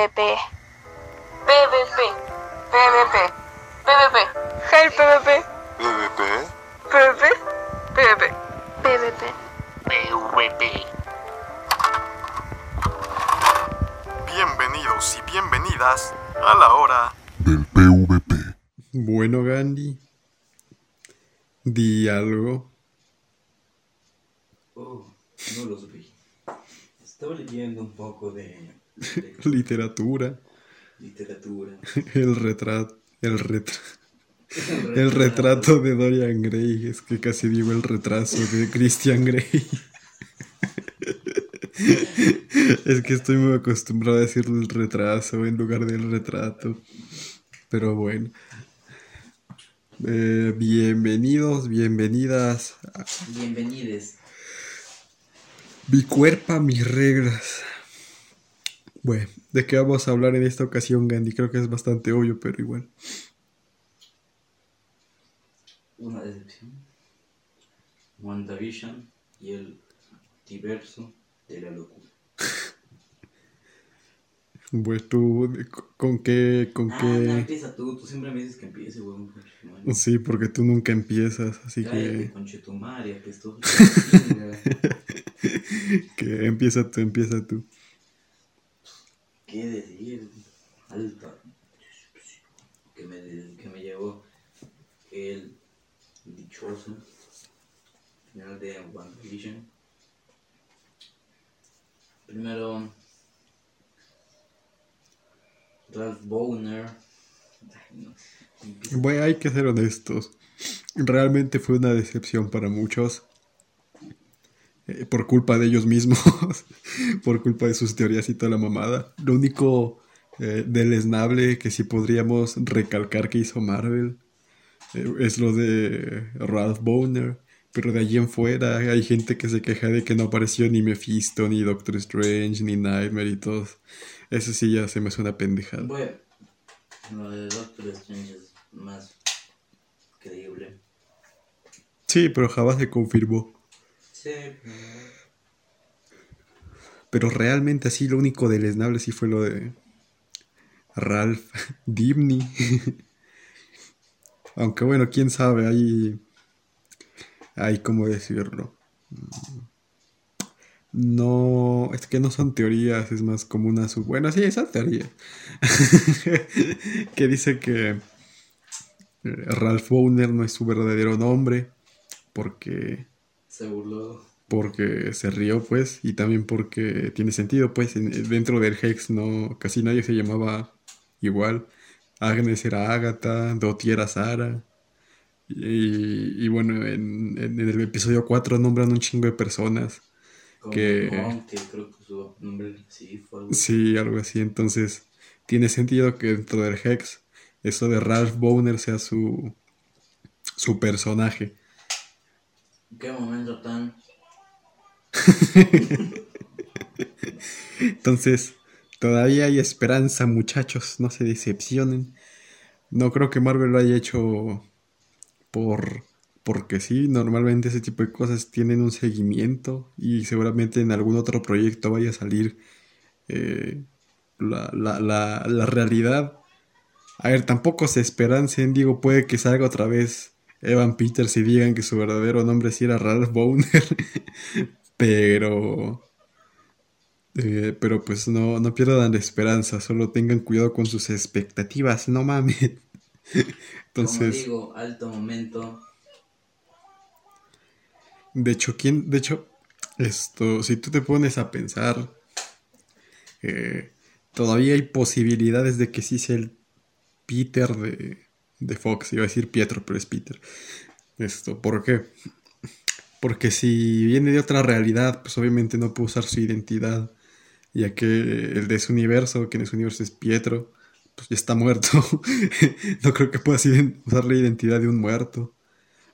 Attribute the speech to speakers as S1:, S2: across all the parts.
S1: BPP.
S2: Literatura.
S1: literatura.
S2: El retrato. El retrato. El retrato de Dorian Gray. Es que casi digo el retraso de Christian Grey. Es que estoy muy acostumbrado a decir el retraso en lugar del retrato. Pero bueno. Eh, bienvenidos, bienvenidas.
S1: Bienvenides.
S2: Mi cuerpo, mis reglas. Bueno, ¿de qué vamos a hablar en esta ocasión, Gandhi? Creo que es bastante obvio, pero igual.
S1: Una decepción. WandaVision y el diverso de la locura.
S2: Pues tú, ¿con qué? ¿Con
S1: Ah, no,
S2: qué?
S1: empieza tú. Tú siempre me dices que empiece, weón.
S2: Sí, porque tú nunca empiezas, así
S1: Cállate,
S2: que... Que empieza tú, empieza tú.
S1: ¿Qué decir? Alta. Que me, que me llevó el dichoso final de WandaVision. Primero, Ralph Bowner. No.
S2: Bueno, hay que ser honestos. Realmente fue una decepción para muchos. Eh, por culpa de ellos mismos. por culpa de sus teorías y toda la mamada. Lo único eh, deleznable que sí podríamos recalcar que hizo Marvel eh, es lo de Ralph Boner. Pero de allí en fuera hay gente que se queja de que no apareció ni Mephisto, ni Doctor Strange, ni Nightmare y todos. Eso sí ya se me suena pendejada.
S1: Bueno, lo de Doctor Strange es más creíble.
S2: Sí, pero jamás se confirmó. Pero realmente así lo único deleznable sí fue lo de Ralph Dibny. Aunque bueno, quién sabe, hay... Hay cómo decirlo. No, es que no son teorías, es más como una sub... Bueno, sí, esa teoría. que dice que eh, Ralph Bowner no es su verdadero nombre porque
S1: se burló.
S2: porque se rió, pues, y también porque tiene sentido, pues, en- dentro del Hex no, casi nadie se llamaba igual. Agnes era Agatha, Dottie era Sara. Y, y bueno, en, en el episodio 4 nombran un chingo de personas.
S1: Como
S2: Que-
S1: creo que su nombre sí fue algo así.
S2: Sí, algo así. Entonces, tiene sentido que dentro del Hex, eso de Ralph Bowner sea su, su personaje.
S1: Qué momento tan.
S2: Entonces, todavía hay esperanza, muchachos, no se decepcionen. No creo que Marvel lo haya hecho por porque sí, normalmente ese tipo de cosas tienen un seguimiento y seguramente en algún otro proyecto vaya a salir eh, la, la, la, la realidad. A ver, tampoco se esperancen, digo, puede que salga otra vez Evan Peters y digan que su verdadero nombre sí era Ralph Bowner, pero... Eh, pero pues no, no pierdan la esperanza, solo tengan cuidado con sus expectativas, no mames.
S1: Como
S2: Entonces,
S1: digo, alto momento.
S2: de hecho, ¿quién? De hecho, esto, si tú te pones a pensar, eh, todavía hay posibilidades de que sí sea el Peter de, de Fox, iba a decir Pietro, pero es Peter. Esto, ¿por qué? Porque si viene de otra realidad, pues obviamente no puede usar su identidad, ya que el de su universo, que en ese universo es Pietro, pues ya está muerto. no creo que puedas usar la identidad de un muerto.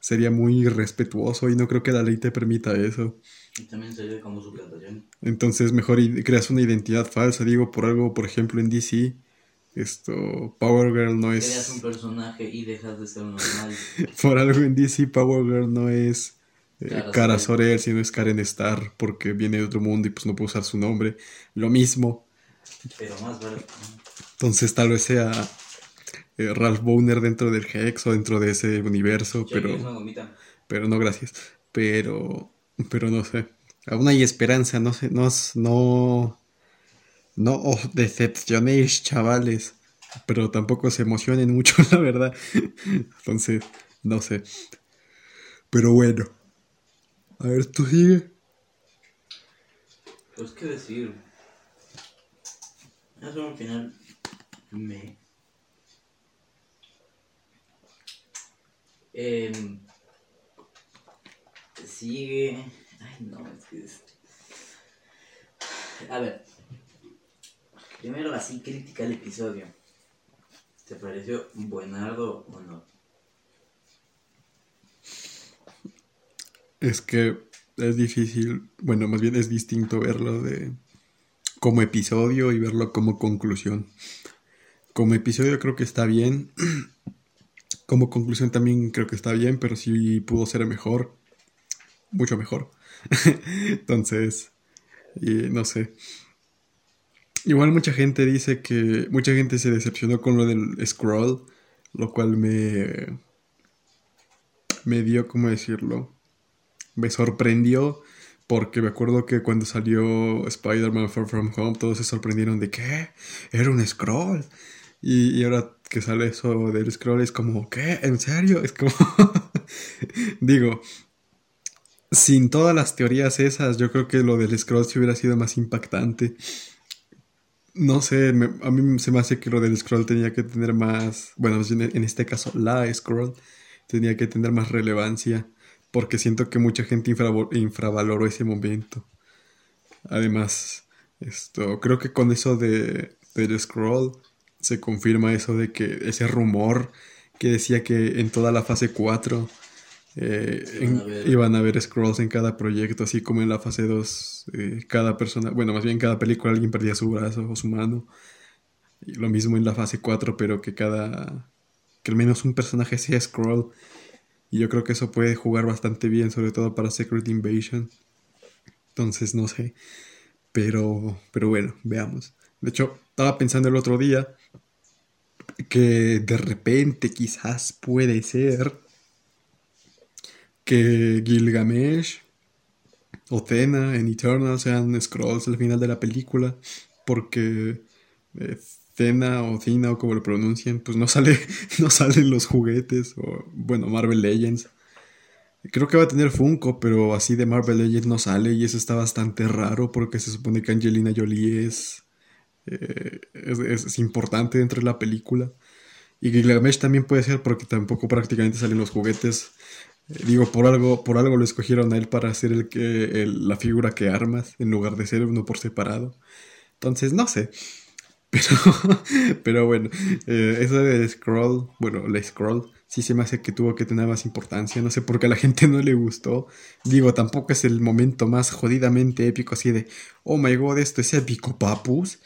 S2: Sería muy irrespetuoso y no creo que la ley te permita eso.
S1: Y también sería como su plantación.
S2: Entonces mejor creas una identidad falsa, digo, por algo, por ejemplo, en DC, esto, Power Girl no
S1: Creas un
S2: es...
S1: personaje y dejas de ser normal.
S2: Por algo en DC, Power Girl no es eh,
S1: Cara
S2: Cara
S1: Sorel.
S2: Sino es Karen Star, porque viene de otro mundo y pues no puede usar su nombre. Lo mismo.
S1: Pero más vale.
S2: Entonces tal vez sea eh, Ralph Bowner dentro del Hex o dentro de ese universo,
S1: Pero...
S2: pero, no, gracias. Pero, pero no sé. Aún hay esperanza, no sé, no, no, no os decepcionéis, chavales. Pero tampoco se emocionen mucho, la verdad. Entonces, no sé. Pero bueno. A ver, tú sigue.
S1: Pues qué decir. Es un final. Me. Em, sigue. Ay, no, es que es. A ver. Primero, así crítica el episodio. ¿Te pareció buenardo o no?
S2: Es que es difícil, bueno, más bien es distinto verlo de como episodio y verlo como conclusión. Como episodio creo que está bien. Como conclusión también creo que está bien, pero sí pudo ser mejor. Mucho mejor. Entonces, y no sé. Igual mucha gente dice que mucha gente se decepcionó con lo del scroll, lo cual me me dio, ¿cómo decirlo? Me sorprendió porque me acuerdo que cuando salió Spider-Man Far From Home todos se sorprendieron de que era un scroll. Y, y ahora que sale eso del scroll es como, ¿qué? ¿En serio? Es como, digo, sin todas las teorías esas, yo creo que lo del scroll sí hubiera sido más impactante. No sé, me- a mí se me hace que lo del scroll tenía que tener más, bueno, en este caso la scroll tenía que tener más relevancia porque siento que mucha gente infravaloró ese momento. Además, esto, creo que con eso de, del scroll se confirma eso de que ese rumor que decía que en toda la fase 4 eh, en-
S1: Iban a haber-
S2: iban a haber scrolls en cada proyecto, así como en la fase 2 eh, cada persona, bueno, más bien cada película alguien perdía su brazo o su mano. Y lo mismo en la fase 4, pero que cada que al menos un personaje sea scroll. Y yo creo que eso puede jugar bastante bien, sobre todo para Secret Invasion. Entonces, no sé. Pero, pero bueno, veamos. De hecho, estaba pensando el otro día que de repente quizás puede ser que Gilgamesh o Thena en Eternal sean scrolls al final de la película. Porque eh, Thena o Thina o como lo pronuncien, pues no sale, no salen los juguetes. O bueno, Marvel Legends. Creo que va a tener Funko, pero así de Marvel Legends no sale y eso está bastante raro porque se supone que Angelina Jolie es, eh, es- es importante dentro de la película. Y Gilgamesh también puede ser porque tampoco prácticamente salen los juguetes. Digo, por algo, por algo lo escogieron a él para ser el que, la figura que armas en lugar de ser uno por separado. Entonces, no sé. Pero, pero bueno, eh, eso de Scroll, bueno, la Scroll, sí se me hace que tuvo que tener más importancia. No sé por qué a la gente no le gustó. Digo, tampoco es el momento más jodidamente épico, así de, oh my god, esto es épico, papus.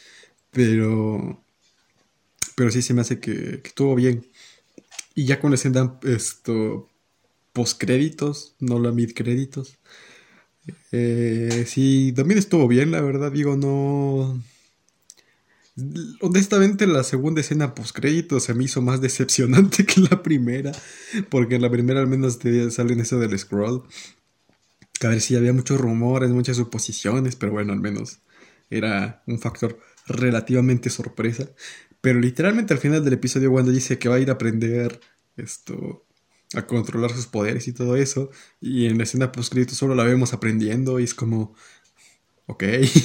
S2: Pero, pero sí se me hace que, que estuvo bien. Y ya con la escena, esto, postcréditos, no la mid créditos. Eh, sí, también estuvo bien, la verdad, digo, no. Honestamente, la segunda escena postcrédito se me hizo más decepcionante que la primera, porque en la primera al menos te salen eso del scroll. A ver si había muchos rumores, muchas suposiciones, pero bueno, al menos era un factor relativamente sorpresa. Pero literalmente al final del episodio, cuando dice que va a ir a aprender esto, a controlar sus poderes y todo eso, y en la escena postcrédito solo la vemos aprendiendo, y es como, ok,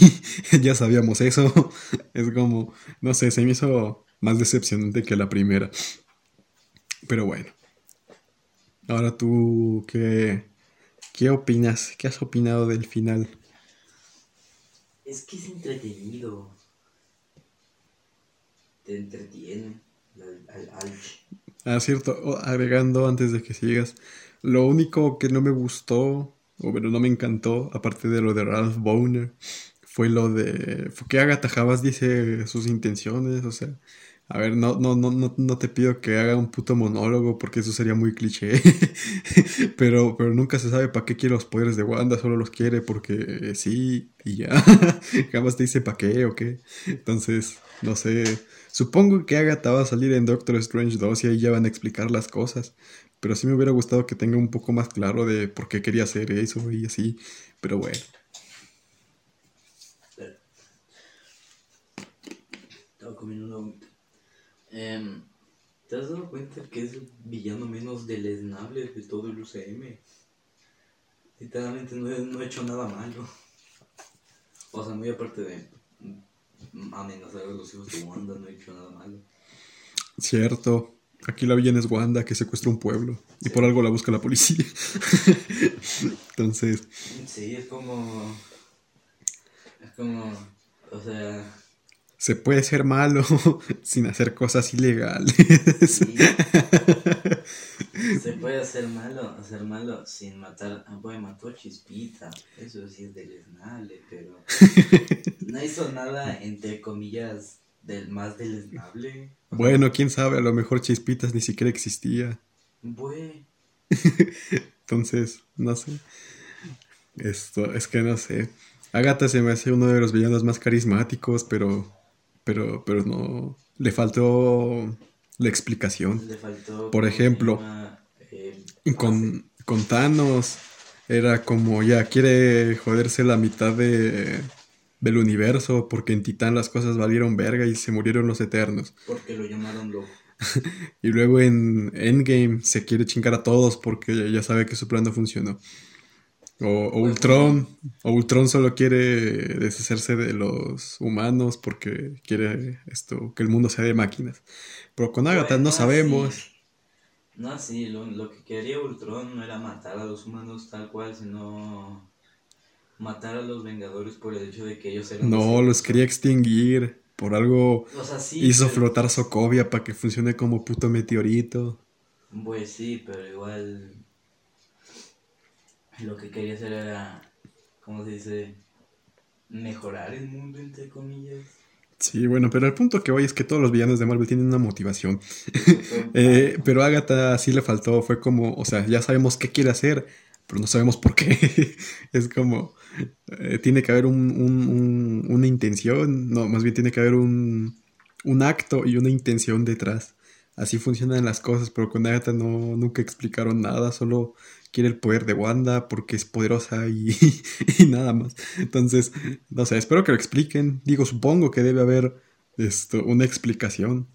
S2: ya sabíamos eso. Es como, no sé, se me hizo más decepcionante que la primera. Pero bueno. Ahora tú, ¿qué, qué opinas? ¿Qué has opinado del final?
S1: Es que es entretenido. Te entretiene. Al, al, al-
S2: Ah, cierto, agregando antes de que sigas, lo único que no me gustó, o bueno, no me encantó, aparte de lo de Ralph Boner, fue lo de fue que Agatha Javas dice sus intenciones, o sea, A ver, no, no, no, no, no te pido que haga un puto monólogo porque eso sería muy cliché. pero, pero nunca se sabe para qué quiere los poderes de Wanda, solo los quiere porque sí y ya. Jamás te dice para qué o qué. Entonces, no sé. Supongo que Agatha va a salir en Doctor Strange 2 y ahí ya van a explicar las cosas. Pero sí me hubiera gustado que tenga un poco más claro de por qué quería hacer eso y así. Pero bueno.
S1: Estaba comiendo una gomita. Em, ¿Te has dado cuenta que es el villano menos deleznable de todo el UCM? Literalmente no, he- no he hecho nada malo. O sea, muy aparte de amenazar a los hijos de Wanda, no he hecho nada malo.
S2: Cierto. Aquí la villana es Wanda que secuestra un pueblo. Y por algo la busca la policía. Entonces,
S1: Sí, es como. Es como. O sea.
S2: se puede ser malo sin hacer cosas ilegales.
S1: sí. Se puede hacer malo, hacer malo sin matar. Ah, pues mató a Chispita. Eso sí es deleznable, pero. No hizo nada, entre comillas, del más deleznable.
S2: Bueno, quién sabe, a lo mejor Chispitas ni siquiera existía.
S1: Bue.
S2: Entonces, no sé. Esto, es que no sé. Agatha se me hace uno de los villanos más carismáticos, pero. Pero, pero no. Le faltó la explicación.
S1: Le faltó.
S2: Por
S1: ¿cómo se
S2: ejemplo?
S1: Eh,
S2: Con, con Thanos era como ya quiere joderse la mitad de, del universo porque en Titán las cosas valieron verga y se murieron los eternos.
S1: Porque lo llamaron loco.
S2: Y luego en Endgame se quiere chingar a todos porque ya sabe que su plan no funcionó. O, o Ultron, o Ultron solo quiere deshacerse de los humanos porque quiere esto, que el mundo sea de máquinas. Pero con Agatha no sabemos.
S1: sí. No, sí, lo, lo que quería Ultron no era matar a los humanos tal cual, sino matar a los Vengadores por el hecho de que ellos eran...
S2: No, los quería extinguir. Por algo
S1: O sea, sí.
S2: hizo
S1: pero-
S2: flotar Sokovia para que funcione como puto meteorito.
S1: Pues sí, pero igual... Lo que quería hacer era, ¿cómo se dice? Mejorar el mundo, entre comillas.
S2: Sí, bueno, pero el punto que voy es que todos los villanos de Marvel tienen una motivación. Eh, pero a Agatha sí le faltó, fue como, o sea, ya sabemos qué quiere hacer, pero no sabemos por qué. es como, eh, tiene que haber un, un- un- una intención, no, más bien tiene que haber un, un acto y una intención detrás. Así funcionan las cosas, pero con Agatha no, nunca explicaron nada, solo quiere el poder de Wanda porque es poderosa y, y nada más. Entonces, no sé, espero que lo expliquen. Digo, supongo que debe haber esto, una explicación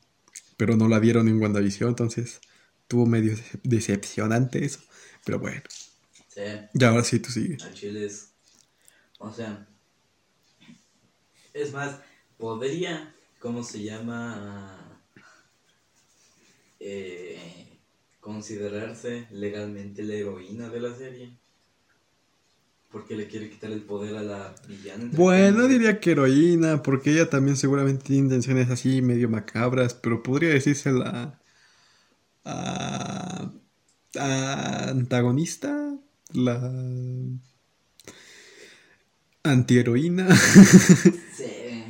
S2: pero no la dieron en WandaVision, entonces tuvo medio decep- decepcionante eso. Pero bueno,
S1: Sí,
S2: ya ahora sí tú sigue.
S1: al chile es... O sea... Es más, podría, ¿cómo se llama? Eh, considerarse legalmente la heroína de la serie. Porque le quiere quitar el poder a la villana.
S2: Bueno, diría que heroína, porque ella también seguramente tiene intenciones así medio macabras, pero podría decirse la a- a antagonista, la antiheroína.
S1: Sí.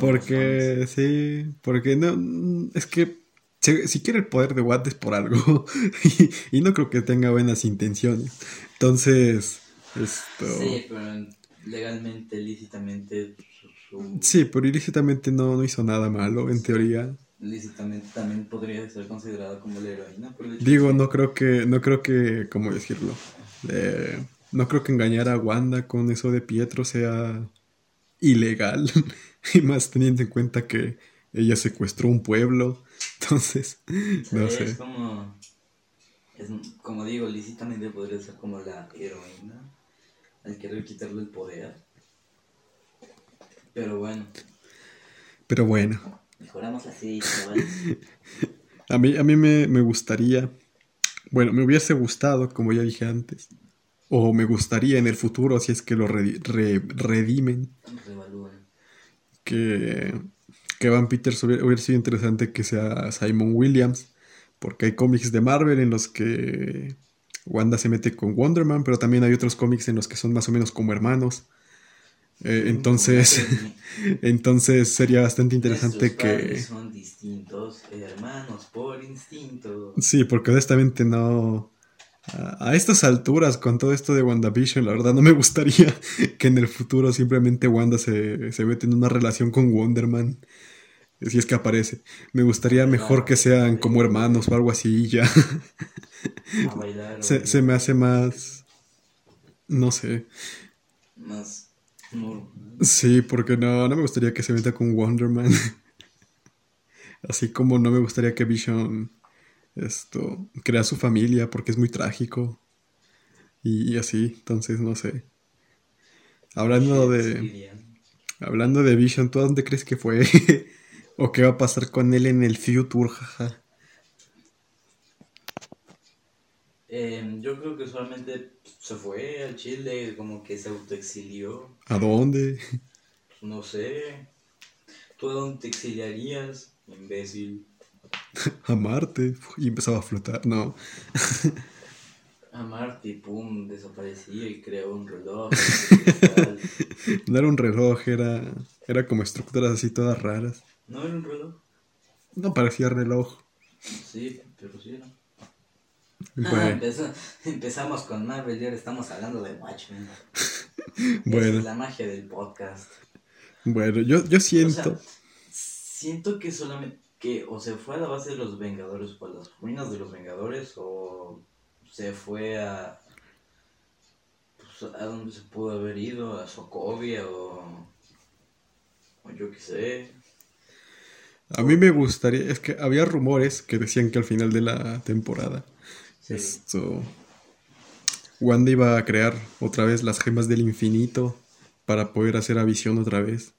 S2: Porque, sí, porque no, es que si, si quiere el poder de Watt es por algo y, y no creo que tenga buenas intenciones. Entonces, esto...
S1: Sí, pero legalmente, lícitamente, su-
S2: Sí, pero ilícitamente no, no hizo nada malo, en teoría.
S1: lícitamente también podría ser considerada como la heroína. el
S2: Digo, no creo que, no creo que, ¿cómo decirlo? Eh, no creo que engañar a Wanda con eso de Pietro sea ilegal. y más teniendo en cuenta que ella secuestró un pueblo. Entonces, no sé.
S1: Es como, es, como digo, lícitamente podría ser como la heroína al querer quitarle el poder. Pero bueno,
S2: Pero bueno,
S1: mejoramos así,
S2: a mí, a mí me, me gustaría, bueno, me hubiese gustado, como ya dije antes, o me gustaría en el futuro, si es que lo redi- re- redimen,
S1: Revalúen.
S2: que, que Van Peters hubiera, hubiera sido interesante que sea Simon Williams, porque hay cómics de Marvel en los que Wanda se mete con Wonder Man, pero también hay otros cómics en los que son más o menos como hermanos. Eh, entonces, entonces sería bastante interesante que...
S1: son distintos, hermanos por instinto.
S2: Sí, porque honestamente no... A a estas alturas, con todo esto de WandaVision, la verdad no me gustaría que en el futuro simplemente Wanda se, se mete en una relación con Wonderman. Si es que aparece. Me gustaría mejor que sean como hermanos o algo así y ya.
S1: A bailar. o
S2: Se, se me hace más... No sé.
S1: Más.
S2: Sí, porque no, no me gustaría que se meta con Wonderman. Así como no me gustaría que Vision esto crea su familia porque es muy trágico. Y, y así, entonces no sé. Hablando de hablando de Vision, ¿tú a dónde crees que fue? ¿O qué va a pasar con él en el future? Jaja.
S1: Em, yo creo que solamente se fue al Chile, como que se autoexilió.
S2: ¿A dónde?
S1: No sé. ¿Tú a dónde te exiliarías, imbécil?
S2: A Marte. Y empezaba a flotar. No.
S1: A Marte y pum, desaparecía y creó un reloj.
S2: No era un reloj, era, era como estructuras así todas raras.
S1: ¿No era un reloj?
S2: No parecía reloj.
S1: Sí, pero sí era. Ah,
S2: Bueno,
S1: empeza- empezamos con Marvel y ahora estamos hablando de Watchmen.
S2: Bueno,
S1: es la magia del podcast.
S2: bueno, yo, yo
S1: O
S2: siento.
S1: sea, siento que solamente que o se fue a la base de los Vengadores o a las ruinas de los Vengadores o se fue a pues, a donde se pudo haber ido a Sokovia o o yo qué sé
S2: A mí me gustaría, es que había rumores que decían que al final de la temporada,
S1: Sí.
S2: esto, Wanda iba a crear otra vez las gemas del infinito para poder hacer a Visión otra vez,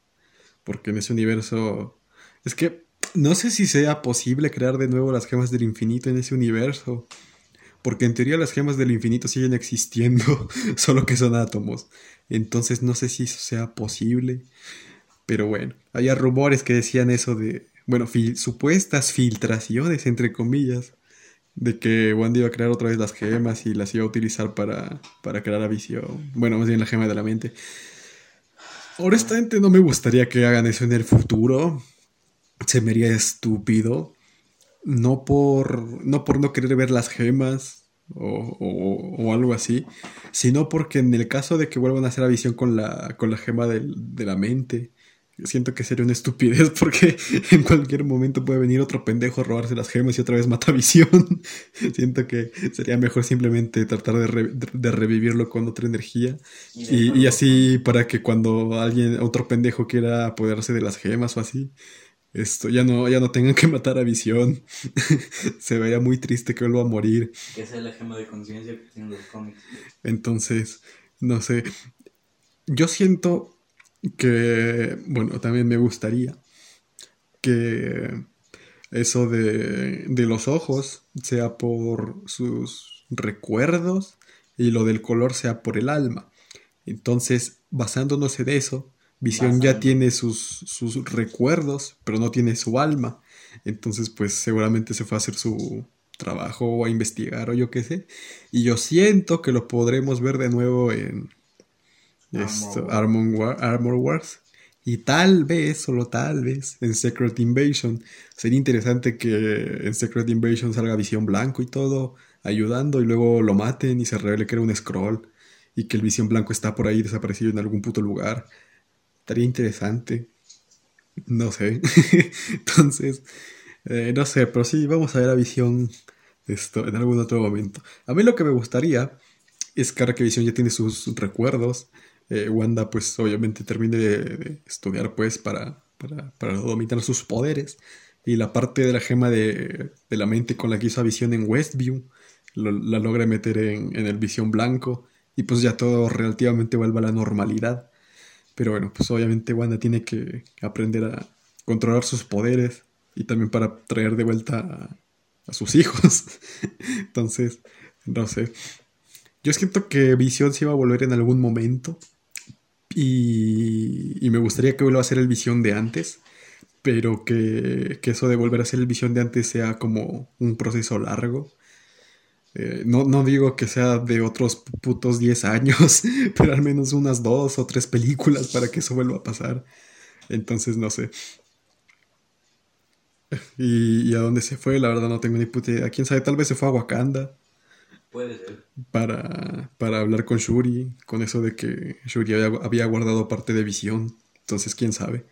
S2: porque en ese universo, es que no sé si sea posible crear de nuevo las gemas del infinito en ese universo, porque en teoría las gemas del infinito siguen existiendo, solo que son átomos, entonces no sé si eso sea posible. Pero bueno, había rumores que decían eso de, bueno, fil- supuestas filtraciones, entre comillas, de que Wanda iba a crear otra vez las gemas y las iba a utilizar para, para crear a Visión. Bueno, más bien la gema de la mente. Honestamente no me gustaría que hagan eso en el futuro. Se me haría estúpido. No por no, por no querer ver las gemas o, o- o algo así, sino porque en el caso de que vuelvan a hacer a Visión con la, con la gema de la mente, siento que sería una estupidez porque en cualquier momento puede venir otro pendejo a robarse las gemas y otra vez mata a Visión. siento que sería mejor simplemente tratar de, re- de revivirlo con otra energía y, y así para que cuando alguien, otro pendejo quiera apoderarse de las gemas o así, esto ya no, ya no tengan que matar a Visión. Se vería muy triste que vuelva a morir.
S1: que es la gema de conciencia que tienen los cómics
S2: Entonces, no sé. Yo siento que, bueno, también me gustaría que eso de, de los ojos sea por sus recuerdos y lo del color sea por el alma. Entonces, basándonos en eso, Visión ya tiene sus, sus recuerdos, pero no tiene su alma. Entonces, pues seguramente se fue a hacer su trabajo o a investigar o yo qué sé. Y yo siento que lo podremos ver de nuevo en esto,
S1: Armor
S2: Armor, War- Armor Wars. Y tal vez, solo tal vez, en Secret Invasion. Sería interesante que en Secret Invasion salga Visión Blanco y todo, ayudando, y luego lo maten y se revele que era un scroll. Y que el Visión Blanco está por ahí desaparecido en algún puto lugar. Estaría interesante. No sé. Entonces, eh, no sé, pero sí, vamos a ver a Visión esto en algún otro momento. A mí lo que me gustaría es que ahora que Visión ya tiene sus recuerdos, eh, Wanda pues obviamente termine de, estudiar pues para, para, para dominar sus poderes. Y la parte de la gema de, de la mente con la que hizo Visión en Westview, la logra meter en, en el Visión Blanco. Y pues ya todo relativamente vuelve a la normalidad. Pero bueno, pues obviamente Wanda tiene que aprender a controlar sus poderes y también para traer de vuelta a, a sus hijos. Entonces, no sé. Yo siento que Visión se iba a volver en algún momento y, y me gustaría que vuelva a ser el Visión de antes, pero que, que eso de volver a ser el Visión de antes sea como un proceso largo. Eh, no, no digo que sea de otros putos 10 años, pero al menos unas dos o tres películas para que eso vuelva a pasar. Entonces, no sé. Y, a dónde se fue, la verdad no tengo ni puta idea. Quién sabe, tal vez se fue a Wakanda Para, para hablar con Shuri, con eso de que Shuri había, había guardado parte de visión. Entonces, quién sabe.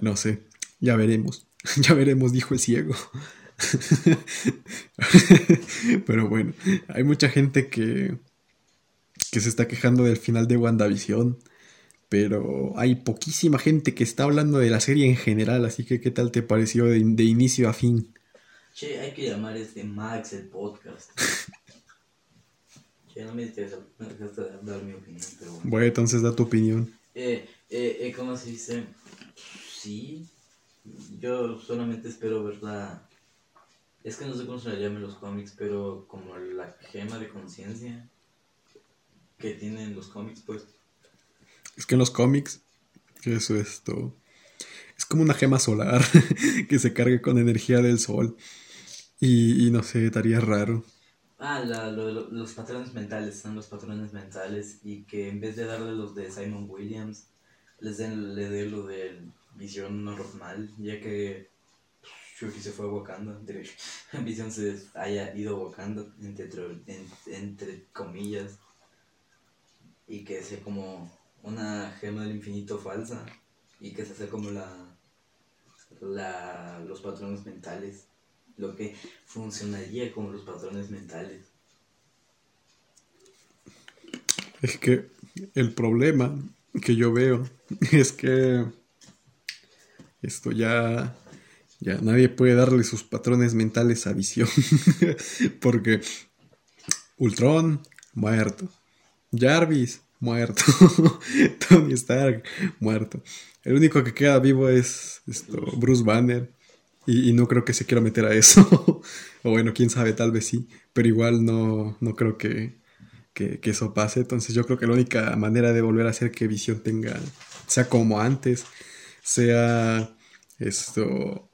S2: No sé, ya veremos. Ya veremos, dijo el ciego. Pero bueno, hay mucha gente que, que se está quejando del final de WandaVision. Pero hay poquísima gente que está hablando de la serie en general. Así que, ¿qué tal te pareció de, de inicio a fin?
S1: Che, hay que llamar este Max el podcast. che, no me interesa, dar mi opinión, pero bueno.
S2: Bueno, entonces da tu opinión.
S1: Eh, eh, eh, ¿cómo se dice? Sí, yo solamente espero ver la... Es que no sé cómo se le llama en los cómics, pero como la gema de conciencia que tienen los cómics, pues.
S2: Es que en los cómics, eso esto. Es como una gema solar que se carga con energía del sol. Y, y no sé, estaría raro.
S1: Ah, la, los patrones mentales, son los patrones mentales y que en vez de darle los de Simon Williams, les den, le lo de visión normal, ya que Shuri se fue a Wakanda, Visión se haya ido a Wakanda, entre, en- entre comillas, y que sea como una gema del infinito falsa, y que se hace como la, la los patrones mentales, lo que funcionaría como los patrones mentales.
S2: Es que el problema que yo veo es que esto ya, ya nadie puede darle sus patrones mentales a visión. Porque Ultron, muerto. Jarvis, muerto. Tony Stark, muerto. El único que queda vivo es esto, Bruce Banner. Y, y no creo que se quiera meter a eso. o bueno, quién sabe, tal vez sí. Pero igual no, no creo que, que, que eso pase. Entonces yo creo que la única manera de volver a hacer que Visión tenga, sea como antes, sea esto...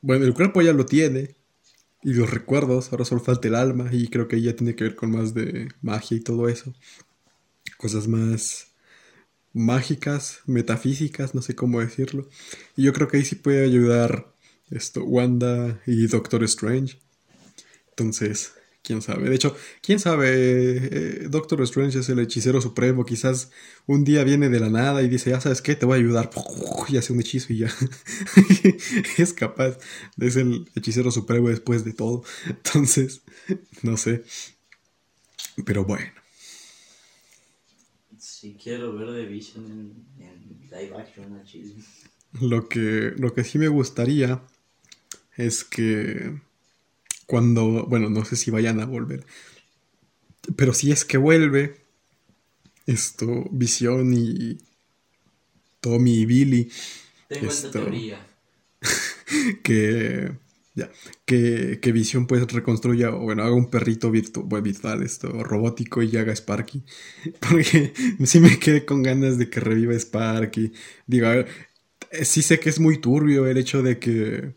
S2: Bueno, el cuerpo ya lo tiene. Y los recuerdos, ahora solo falta el alma. Y creo que ya tiene que ver con más de magia y todo eso. Cosas más mágicas, metafísicas, no sé cómo decirlo. Y yo creo que ahí sí puede ayudar esto, Wanda y Doctor Strange. Entonces, quién sabe. De hecho, quién sabe, eh, Doctor Strange es el hechicero supremo. Quizás un día viene de la nada y dice, ya sabes qué, te voy a ayudar. Y hace un hechizo y ya. es capaz. Es el hechicero supremo después de todo. Entonces, no sé. Pero bueno.
S1: Si quiero ver The Vision en, en live action a Chile.
S2: Lo que, lo que sí me gustaría es que cuando, bueno, no sé si vayan a volver, pero si es que vuelve, esto, Visión y Tommy y Billy,
S1: Tengo
S2: Esto.
S1: esta teoría.
S2: que, ya, que, que Visión pues reconstruya, o bueno, haga un perrito virtu- bueno, virtual, esto, robótico y haga Sparky, porque sí me quedé con ganas de que reviva Sparky. Digo, a ver, eh, sí sé que es muy turbio el hecho de que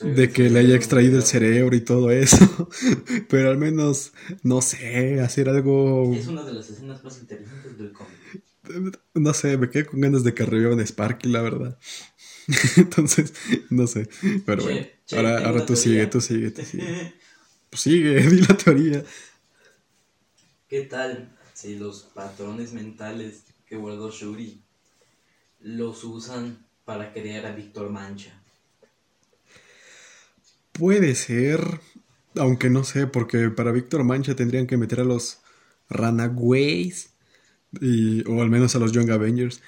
S2: de que le haya extraído el cerebro y todo eso. Pero al menos, no sé, hacer algo.
S1: Es una de las escenas más interesantes del cómic.
S2: No sé, me quedé con ganas de que revivan Sparky, la verdad. Entonces, no sé. Pero bueno,
S1: che,
S2: ahora, ahora tú
S1: teoría.
S2: sigue, tú sigue, tú sigue. Pues sigue, di la teoría.
S1: ¿Qué tal si los patrones mentales que guardó Shuri los usan para crear a Víctor Mancha?
S2: Puede ser, aunque no sé, porque para Víctor Mancha tendrían que meter a los Runaways. Y, o al menos a los Young Avengers.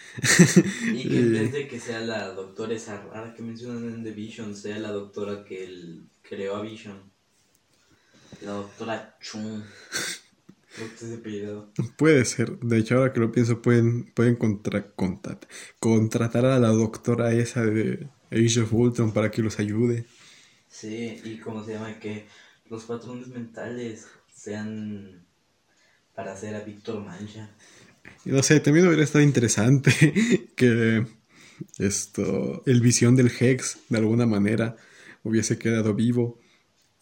S1: Y que en
S2: Y-
S1: vez de que sea la doctora esa rara que mencionan en The Vision, sea la doctora que él creó a Vision. La doctora apellido.
S2: Puede ser. De hecho, ahora que lo pienso, pueden, pueden contra- contratar a la doctora esa de Age of Ultron para que los ayude.
S1: Sí, y cómo se llama, que los patrones mentales sean para hacer a Víctor Mancha.
S2: No sé, también hubiera estado interesante que esto, el visión del Hex, de alguna manera, hubiese quedado vivo.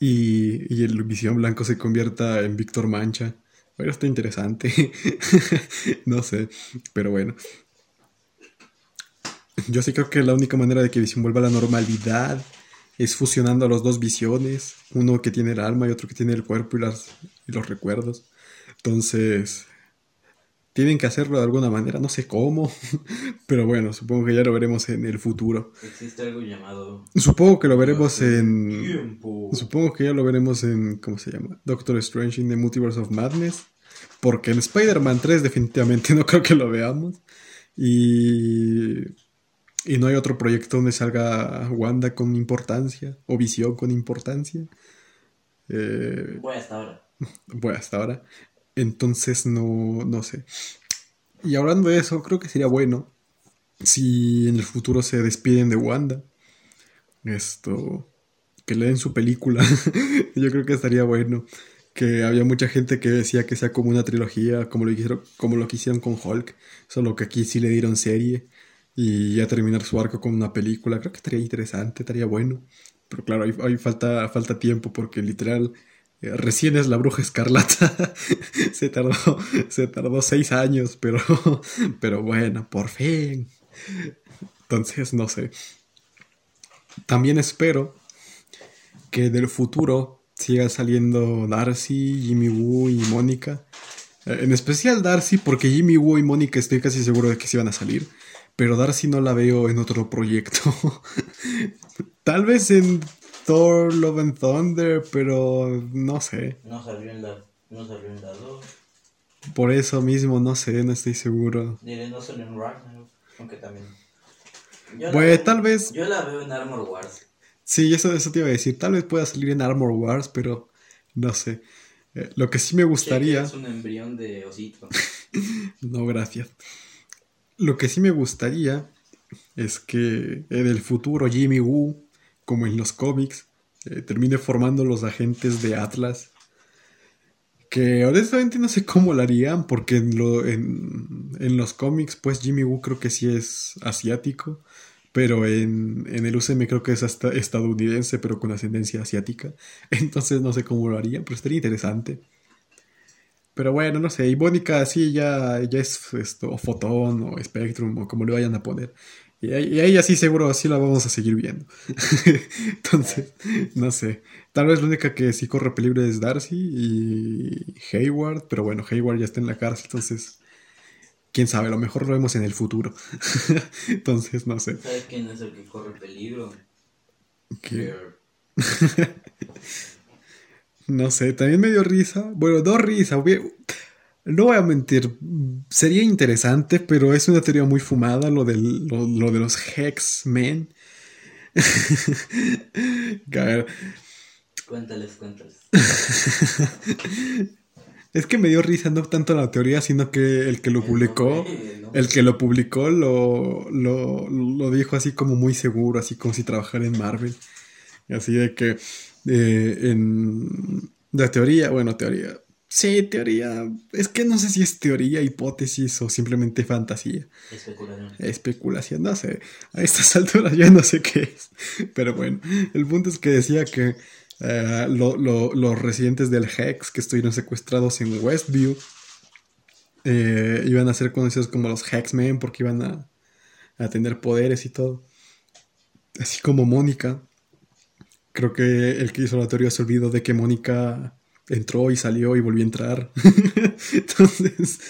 S2: y, y el Visión Blanco se convierta en Víctor Mancha. Bueno, está interesante. no sé, pero bueno. Yo sí creo que la única manera de que Visión vuelva a la normalidad es fusionando a los dos visiones, uno que tiene el alma y otro que tiene el cuerpo y, las, y los recuerdos. Entonces, tienen que hacerlo de alguna manera, no sé cómo, pero bueno, supongo que ya lo veremos en el futuro.
S1: Existe algo llamado
S2: Supongo que lo veremos en...
S1: tiempo.
S2: Supongo que ya lo veremos en, ¿cómo se llama? Doctor Strange in the Multiverse of Madness. Porque en Spider-Man 3 definitivamente no creo que lo veamos. Y... Y no hay otro proyecto donde salga Wanda con importancia. O Visión con importancia. Eh,
S1: Bueno, hasta ahora.
S2: bueno, hasta ahora. Entonces no, no sé. Y hablando de eso, creo que sería bueno si en el futuro se despiden de Wanda. Esto, que le den su película. Yo creo que estaría bueno. Que había mucha gente que decía que sea como una trilogía, como lo, hicieron, como lo que hicieron con Hulk. Solo que aquí sí le dieron serie. Y ya terminar su arco con una película. Creo que estaría interesante, estaría bueno. Pero claro, ahí, falta, falta tiempo porque literal recién es la bruja escarlata. se, tardó, se tardó seis años, pero, pero bueno, por fin. Entonces, no sé. También espero que del futuro siga saliendo Darcy, Jimmy Woo y Mónica. Eh, En especial Darcy, porque Jimmy Woo y Mónica estoy casi seguro de que sí van a salir. Pero Darcy no la veo en otro proyecto. Tal vez en Thor Love and Thunder, pero no sé.
S1: No salió en la, no salió en la 2.
S2: Por eso mismo, no sé, no estoy seguro.
S1: Diré, no salió en Ragnarok. Aunque también. Yo
S2: Pues tal vez,
S1: Yo la veo en Armor Wars.
S2: sí, eso, eso te iba a decir. Tal vez pueda salir en Armor Wars, pero no sé. Eh, lo que sí me gustaría.
S1: Es un embrión de osito.
S2: No, gracias. Lo que sí me gustaría es que en el futuro Jimmy Woo, como en los cómics, eh, termine formando los agentes de Atlas. Que honestamente no sé cómo lo harían, porque en, lo- en- en los cómics, pues Jimmy Woo creo que sí es asiático, pero en, el UCM creo que es estadounidense, pero con ascendencia asiática. Entonces no sé cómo lo harían, pero estaría interesante. Pero bueno, no sé, y Mónica sí ya, ya es esto, o Fotón o Spectrum o como le vayan a poner. Y y a ella sí seguro sí la vamos a seguir viendo. Entonces, no sé. Tal vez la única que sí corre peligro es Darcy y Hayward, pero bueno, Hayward ya está en la cárcel, entonces, quién sabe, a lo mejor lo vemos en el futuro. entonces, no sé.
S1: ¿Sabes quién es el que corre peligro?
S2: ¿Qué? No sé, también me dio risa. Bueno, dos risas. No voy a mentir, sería interesante, pero es una teoría muy fumada lo, del, lo, lo de los Hex-Men.
S1: Cuéntales, cuéntales.
S2: es que me dio risa no tanto la teoría, sino que el que lo publicó, el que lo publicó lo, lo, lo dijo así como muy seguro, así como si trabajara en Marvel. Así de que eh, en la teoría, bueno, teoría. Sí, teoría. Es que no sé si es teoría, hipótesis o simplemente fantasía.
S1: Especulación.
S2: Especulación, no sé. A estas alturas ya no sé qué es. Pero bueno, el punto es que decía que eh, lo- lo- los residentes del Hex que estuvieron secuestrados en Westview eh, iban a ser conocidos como los Hexmen porque iban a, a tener poderes y todo. Así como Mónica. Creo que el que hizo la teoría se olvidó de que Mónica entró y salió y volvió a entrar. Entonces,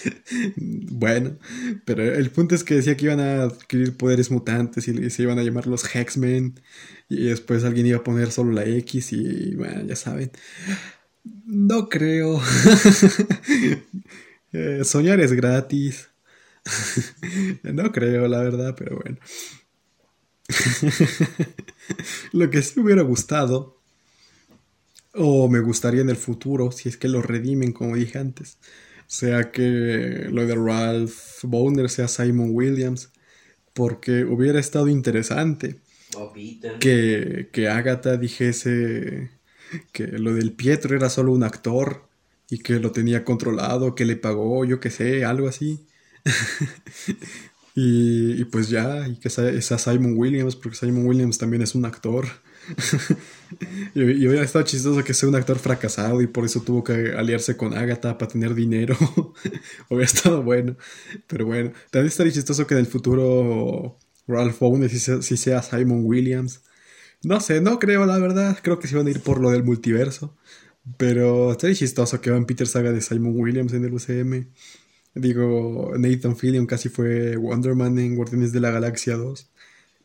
S2: bueno, pero el punto es que decía que iban a adquirir poderes mutantes y se iban a llamar los Hexmen. Y después alguien iba a poner solo la X y bueno, ya saben. No creo. Eh, soñar es gratis. no creo, la verdad, pero bueno. Lo que sí hubiera gustado, o me gustaría en el futuro, si es que lo redimen, como dije antes, sea que lo de Ralph Bowner sea Simon Williams, porque hubiera estado interesante
S1: O Peter.
S2: que, que Agatha dijese que lo del Pietro era solo un actor y que lo tenía controlado, que le pagó, yo qué sé, algo así. Y, y pues ya, y que sea, sea Simon Williams, porque Simon Williams también es un actor. y, y hubiera estado chistoso que sea un actor fracasado y por eso tuvo que aliarse con Agatha para tener dinero. hubiera estado bueno. Pero bueno, también estaría chistoso que en el futuro Ralph Bones sí sea, Simon Williams. No sé, no creo, la verdad. Creo que se van a ir por lo del multiverso. Pero estaría chistoso que Van Peter haga de Simon Williams en el UCM. Digo, Nathan Fillion casi fue Wonder Man en Guardianes de la Galaxia 2.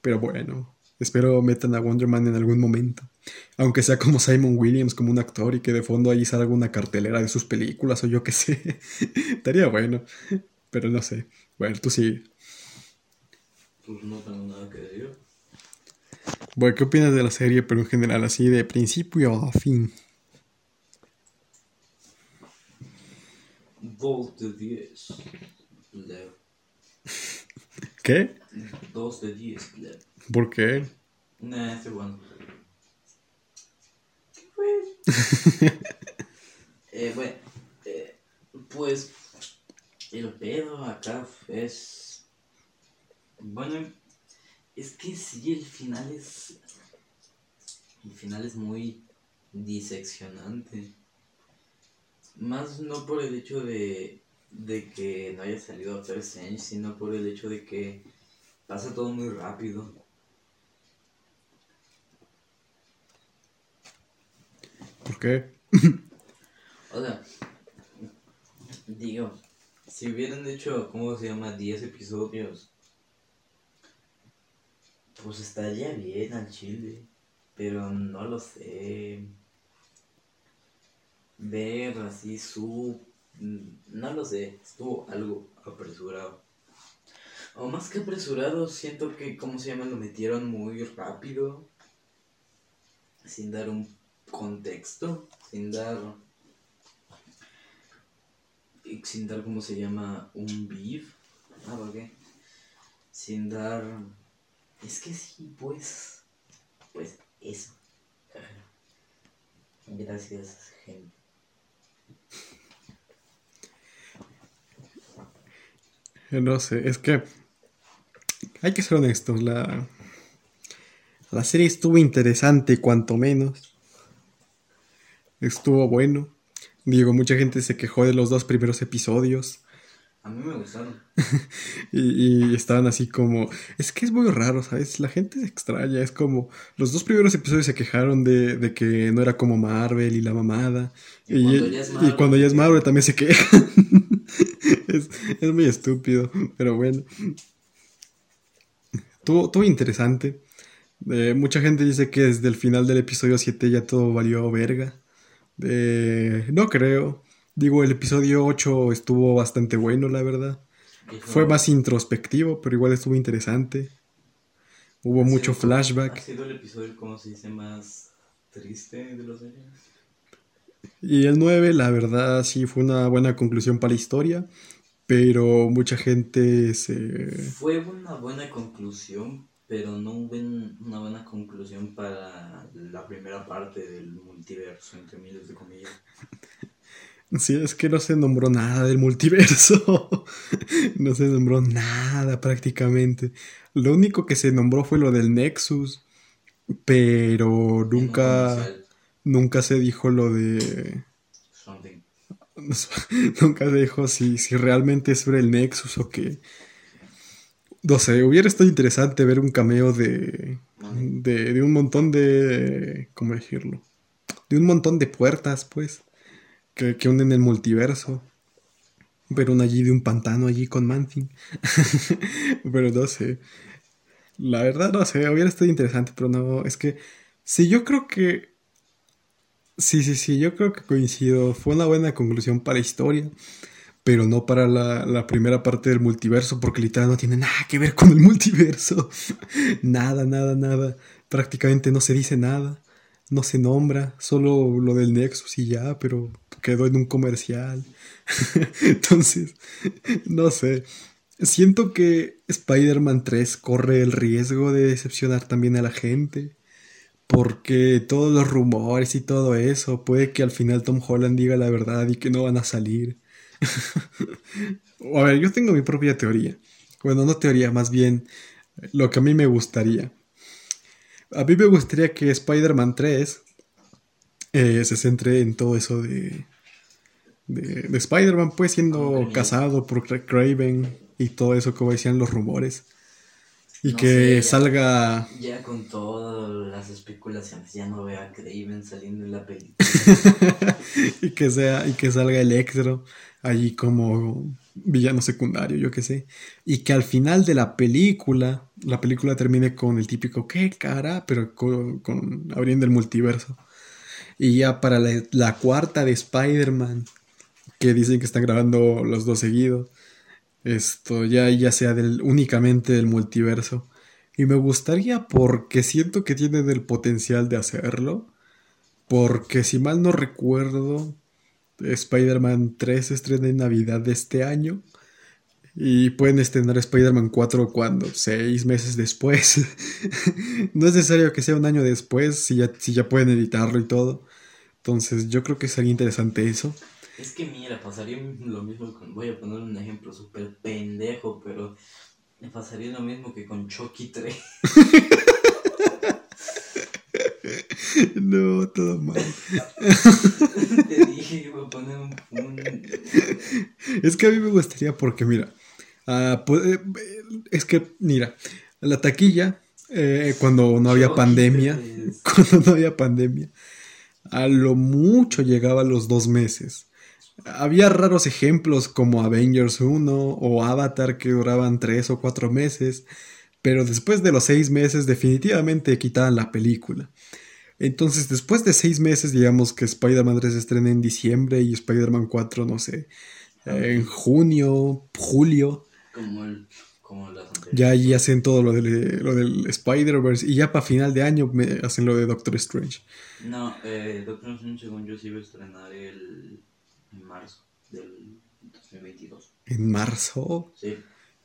S2: Pero bueno, espero metan a Wonder Man en algún momento. Aunque sea como Simon Williams, como un actor y que de fondo ahí salga una cartelera de sus películas o yo qué sé. Estaría bueno. Pero no sé. Bueno, tú sí.
S1: Pues no tengo nada que decir.
S2: Bueno, ¿qué opinas de la serie? Pero en general, así de principio a fin.
S1: 2 de 10. Leo.
S2: ¿Qué?
S1: 2 de 10, Leo.
S2: ¿Por qué?
S1: Nah, bueno. ¿Qué fue? eh, bueno, eh, pues el pedo acá es. Bueno, es que sí, el final es. El final es muy diseccionante. Más no por el hecho de, de que no haya salido Doctor Strange, sino por el hecho de que pasa todo muy rápido.
S2: ¿Por qué?
S1: O sea, digo, si hubieran hecho, ¿cómo se llama? 10 episodios, pues estaría bien al chile, pero no lo sé. Ver así su... No lo sé, estuvo algo apresurado. O más que apresurado, siento que, ¿cómo se llama? Lo metieron muy rápido, sin dar un contexto, sin dar sin dar cómo se llama un beef ah ¿por qué? sin dar es que sí pues pues eso gracias gente
S2: No sé, es que hay que ser honestos. La, la serie estuvo interesante, cuanto menos. Estuvo bueno. Digo, mucha gente se quejó de los dos primeros episodios.
S1: a mí me gustaron
S2: Y, y estaban así como. Es que es muy raro, ¿sabes? La gente se extraña. Es como. Los dos primeros episodios se quejaron de, de que no era como Marvel y la mamada.
S1: Y cuando ya es
S2: y
S1: Marvel,
S2: cuando ya es
S1: sí.
S2: Marvel también se quejan. es, es muy estúpido, pero bueno. Estuvo, estuvo interesante. Eh, mucha gente dice que desde el final del episodio 7 ya todo valió verga. Eh, no creo. Digo, el episodio 8 estuvo bastante bueno, la verdad. Fue más introspectivo, pero igual estuvo interesante. Hubo mucho
S1: sido-
S2: flashback.
S1: ha sido el episodio como se dice más triste de los años
S2: Y el 9, la verdad, sí fue una buena conclusión para la historia. Pero mucha gente se.
S1: Fue una buena conclusión, pero no hubo un- una buena conclusión para la primera parte del multiverso, entre miles de comillas.
S2: Sí, es que no se nombró nada del multiverso. no se nombró nada prácticamente. Lo único que se nombró fue lo del Nexus. Pero nunca. Nunca se dijo lo de.
S1: something.
S2: Nunca se dijo si, si realmente es sobre el Nexus o qué. No sé, hubiera estado interesante ver un cameo de, de, de un montón de... ¿Cómo decirlo? De un montón de puertas, pues, que, que unen el multiverso. Pero una allí de un pantano allí con Manting. pero no sé. La verdad no sé, hubiera estado interesante, pero no, es que... Sí, yo creo que Sí, sí, sí, yo creo que coincido. Fue una buena conclusión para la historia, pero no para la, la primera parte del multiverso, porque literal no tiene nada que ver con el multiverso. nada, nada, nada. Prácticamente no se dice nada, no se nombra, solo lo del Nexus y ya, pero quedó en un comercial. Entonces, no sé. Siento que Spider-Man 3 corre el riesgo de decepcionar también a la gente. Porque todos los rumores y todo eso, puede que al final Tom Holland diga la verdad y que no van a salir. A ver, yo tengo mi propia teoría. Bueno, no teoría, más bien lo que a mí me gustaría. A mí me gustaría que Spider-Man 3 eh, se centre en todo eso de, de, de Spider-Man, pues siendo casado por Cra- Craven y todo eso como decían los rumores. Y
S1: No
S2: que
S1: sé, ya.
S2: salga
S1: Ya con todas las especulaciones, ya no veo a Craven saliendo en la película.
S2: y que sea y que salga Electro allí como villano secundario, yo qué sé, y que al final de la película, la película termine con el típico qué cara, pero con, abriendo el multiverso. Y ya para la, la cuarta de Spider-Man, que dicen que están grabando los dos seguidos, esto ya, ya sea del, únicamente del multiverso. Y me gustaría porque siento que tienen el potencial de hacerlo. Porque si mal no recuerdo, Spider-Man 3 se estrena en Navidad de este año. Y pueden estrenar Spider-Man 4 cuando, seis meses después. no es necesario que sea un año después, si ya, si ya pueden editarlo y todo. Entonces yo creo que sería interesante eso.
S1: Es que mira, pasaría lo mismo con. Voy a poner un ejemplo súper pendejo, pero. Me pasaría lo mismo que con Chucky 3.
S2: No, todo mal.
S1: Te dije que iba a poner un. un-
S2: Es que a mí me gustaría porque, mira, pu- eh, es que, mira, la taquilla, eh, cuando no había pandemia,
S1: 3.
S2: cuando no había pandemia, a lo mucho llegaba a los dos meses. Había raros ejemplos como Avengers 1 o Avatar que duraban tres o cuatro meses, pero después de los seis meses definitivamente quitaban la película. Entonces, después de seis meses, digamos que Spider-Man 3 se estrena en diciembre y Spider-Man 4, no sé, eh, en junio, julio,
S1: Como, el, como las anteriores.
S2: ya allí hacen todo lo del, lo del Spider-Verse y ya para final de año me hacen lo de Doctor Strange.
S1: No, eh, Doctor Strange, según yo, se iba a estrenar el. en marzo del 2022.
S2: En marzo,
S1: Sí.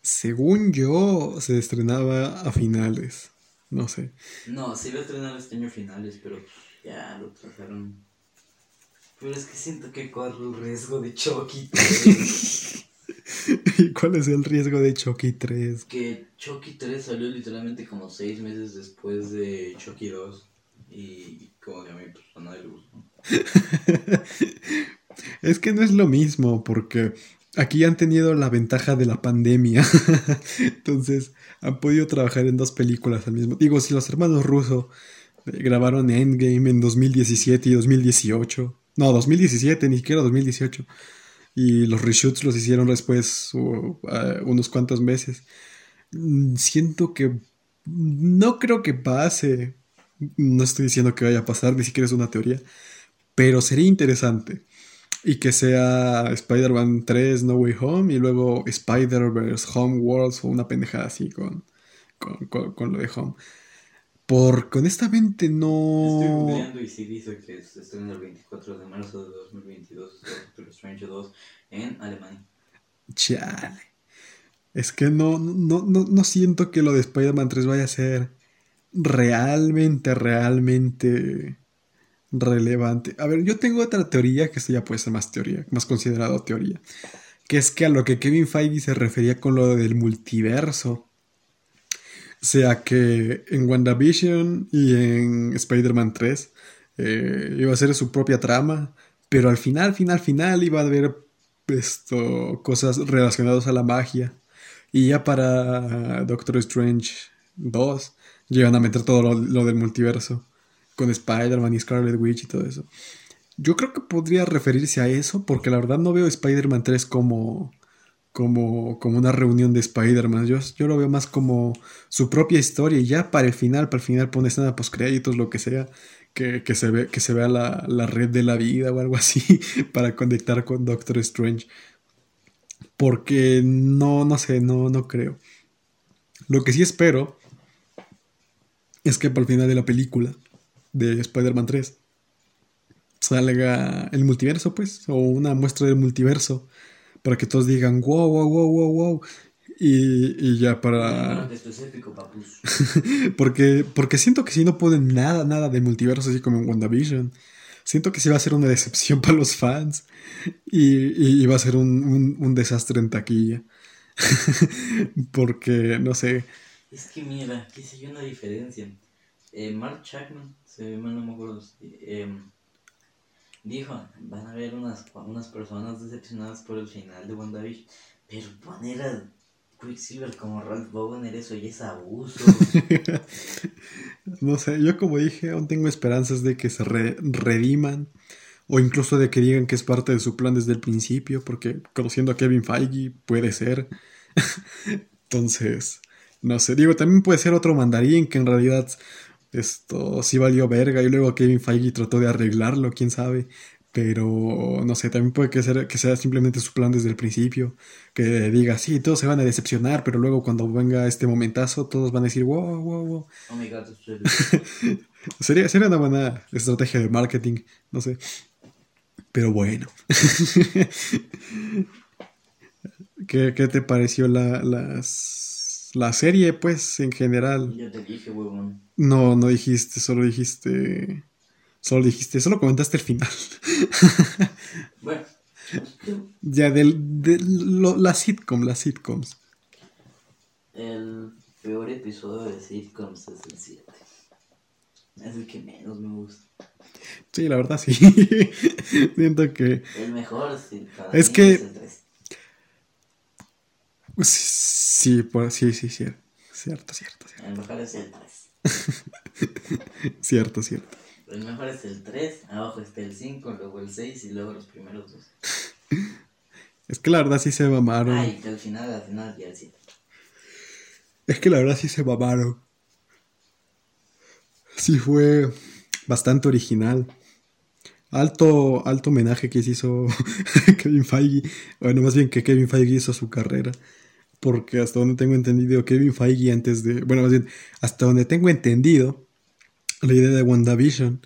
S2: según yo, se estrenaba a finales. No sé.
S1: No, se iba a estrenar este año finales, pero ya lo trajeron. Pero es que siento que corro el riesgo de Chucky 3.
S2: ¿Y cuál es el riesgo de Chucky 3?
S1: que Chucky 3 salió literalmente como 6 meses después de Chucky 2. Y como que a mí pues, a nadie le gustó.
S2: Es que no es lo mismo, porque aquí han tenido la ventaja de la pandemia. Entonces, han podido trabajar en dos películas al mismo Digo, si los hermanos Russo eh, grabaron Endgame en 2017 y 2018. No, 2017, ni siquiera 2018. Y los reshoots los hicieron después uh, uh, unos cuantos meses. Mm, Siento que no creo que pase. No estoy diciendo que vaya a pasar, ni siquiera es una teoría. Pero sería interesante. Y que sea Spider-Man 3 No Way Home y luego Spider-Verse Home Worlds o una pendejada así con, con, con- con lo de Home. Porque honestamente
S1: Estoy
S2: no...
S1: googleando y sí dice que se estrena el 24 de marzo de 2022 Doctor Strange 2 en Alemania.
S2: Chale. Es que no, no, no, no siento que lo de Spider-Man 3 vaya a ser realmente, realmente relevante. A ver, yo tengo otra teoría, que esto ya puede ser más teoría, más considerado teoría. Que es que a lo que Kevin Feige se refería con lo del multiverso. Sea que en WandaVision y en Spider-Man 3 eh, iba a ser su propia trama, pero al final, final, final iba a haber esto, cosas relacionadas a la magia. Y ya para Doctor Strange 2 llegan a meter todo lo, lo del multiverso con Spider-Man y Scarlet Witch y todo eso. Yo creo que podría referirse a eso porque la verdad no veo Spider-Man 3 como, como, como una reunión de Spider-Man. Yo, yo lo veo más como su propia historia y ya para el final, para el final pone escena post créditos, lo que sea, que, que se, ve, que se vea la, la red de la vida o algo así para conectar con Doctor Strange. Porque no, no sé, no, no creo. Lo que sí espero es que para el final de la película de Spider-Man 3 salga el multiverso, pues, o una muestra del multiverso, para que todos digan, wow, wow, wow, wow, wow. Y, y ya para...
S1: Papus.
S2: Porque, porque siento que si no ponen nada, nada de multiverso, así como en WandaVision, siento que sí va a ser una decepción para los fans y, y- va a ser un, un- un desastre en taquilla. Porque, no sé,
S1: Es que mira, aquí se ve una diferencia. Eh, Mark Chapman, acuerdo, si, em, dijo, van a haber unas, unas personas decepcionadas por el final de WandaVision, pero poner a Quicksilver como Ralph Bogner, eso ya es abuso.
S2: no sé, yo como dije, aún tengo esperanzas de que se re- rediman o incluso de que digan que es parte de su plan desde el principio, porque conociendo a Kevin Feige puede ser. Entonces, no sé, digo, también puede ser otro mandarín que en realidad esto sí valió verga y luego Kevin Feige trató de arreglarlo, quién sabe. Pero no sé, también puede que sea, que sea simplemente su plan desde el principio. Que diga, sí, todos se van a decepcionar, pero luego cuando venga este momentazo, todos van a decir, wow, wow, wow.
S1: Oh my god.
S2: Sería, sería una buena estrategia de marketing, no sé. Pero bueno. ¿Qué, qué te pareció la, las- la serie, pues, en general?
S1: Yo te dije, huevón.
S2: No, no dijiste, solo dijiste... Solo dijiste, solo comentaste el final.
S1: Bueno,
S2: ya, del, de lo- la sitcom, las sitcoms.
S1: el peor episodio de sitcoms es el 7. Es el que menos me gusta.
S2: Sí, la verdad sí. Siento que...
S1: El mejor sí, para
S2: Es
S1: mí
S2: que-
S1: es el 3.
S2: Sí, por, sí, sí, cierto. Cierto, cierto, cierto.
S1: El mejor es el 3.
S2: Cierto, cierto.
S1: El mejor es el 3, abajo está el 5, luego el 6 y luego los primeros dos.
S2: Es que la verdad sí se mamaron.
S1: Ay, que al final, al final ya el 7.
S2: Es que la verdad sí se mamaron. Sí fue bastante original. Alto, alto homenaje que se hizo Kevin Feige. Bueno, más bien que Kevin Feige hizo su carrera. Porque hasta donde tengo entendido, Kevin Feige antes de... Bueno, más bien, hasta donde tengo entendido, la idea de WandaVision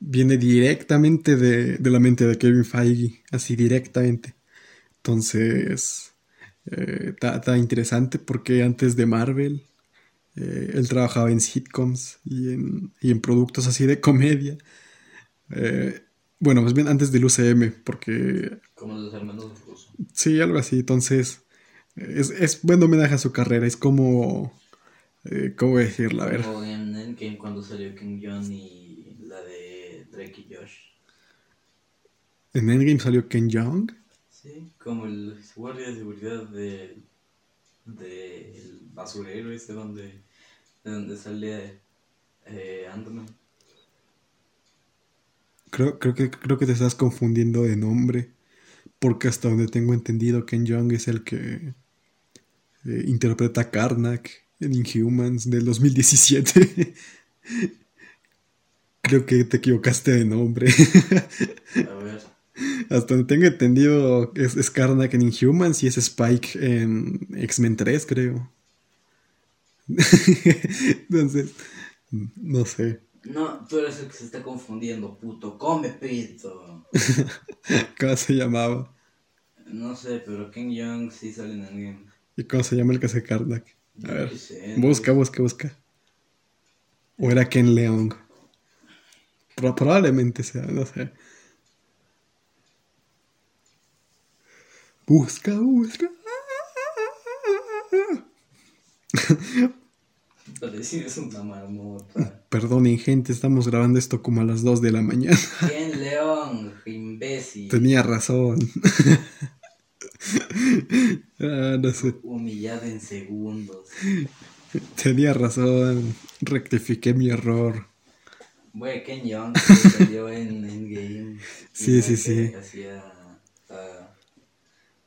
S2: viene directamente de, de la mente de Kevin Feige. Así directamente. Entonces, eh, está está interesante porque antes de Marvel, eh, él trabajaba en sitcoms y en, y en productos así de comedia. Eh, bueno, más bien antes del UCM, porque
S1: Como los hermanos rusos.
S2: sí, algo así. Entonces, es, es buen homenaje a su carrera. Es como, eh, ¿cómo decirlo? A ver.
S1: Como en Endgame cuando salió King John y la de Drake y Josh.
S2: En Endgame salió Ken Jeong.
S1: Sí, como el guardia de seguridad de del basurero ese donde de donde sale eh, Ant-Man.
S2: Creo, creo, que, creo que te estás confundiendo de nombre. Porque hasta donde tengo entendido, Ken Jeong es el que eh, interpreta a Karnak en Inhumans del 2017. creo que te equivocaste de nombre.
S1: A ver,
S2: hasta donde tengo entendido, es, es Karnak en Inhumans y es Spike en X-Men 3, creo. Entonces, no sé.
S1: no, tú eres el que se está confundiendo, puto, come pito.
S2: ¿Cómo se llamaba?
S1: No sé, pero King Young sí sale en Endgame.
S2: ¿Y cómo se llama el que hace Karnak? A ver. Busca, busca, busca. O era Ken Leong. Pro- probablemente sea, no sé. Busca, busca.
S1: Pareces una marmota.
S2: Perdonen, gente, estamos grabando esto como a las 2 de la mañana.
S1: Ken León, imbécil.
S2: Tenía razón. Ah, no sé.
S1: Humillado en segundos.
S2: Tenía razón. Rectifiqué mi error.
S1: Bueno, Ken Young que salió en Endgame.
S2: Sí, sí, sí.
S1: Hacía. ah,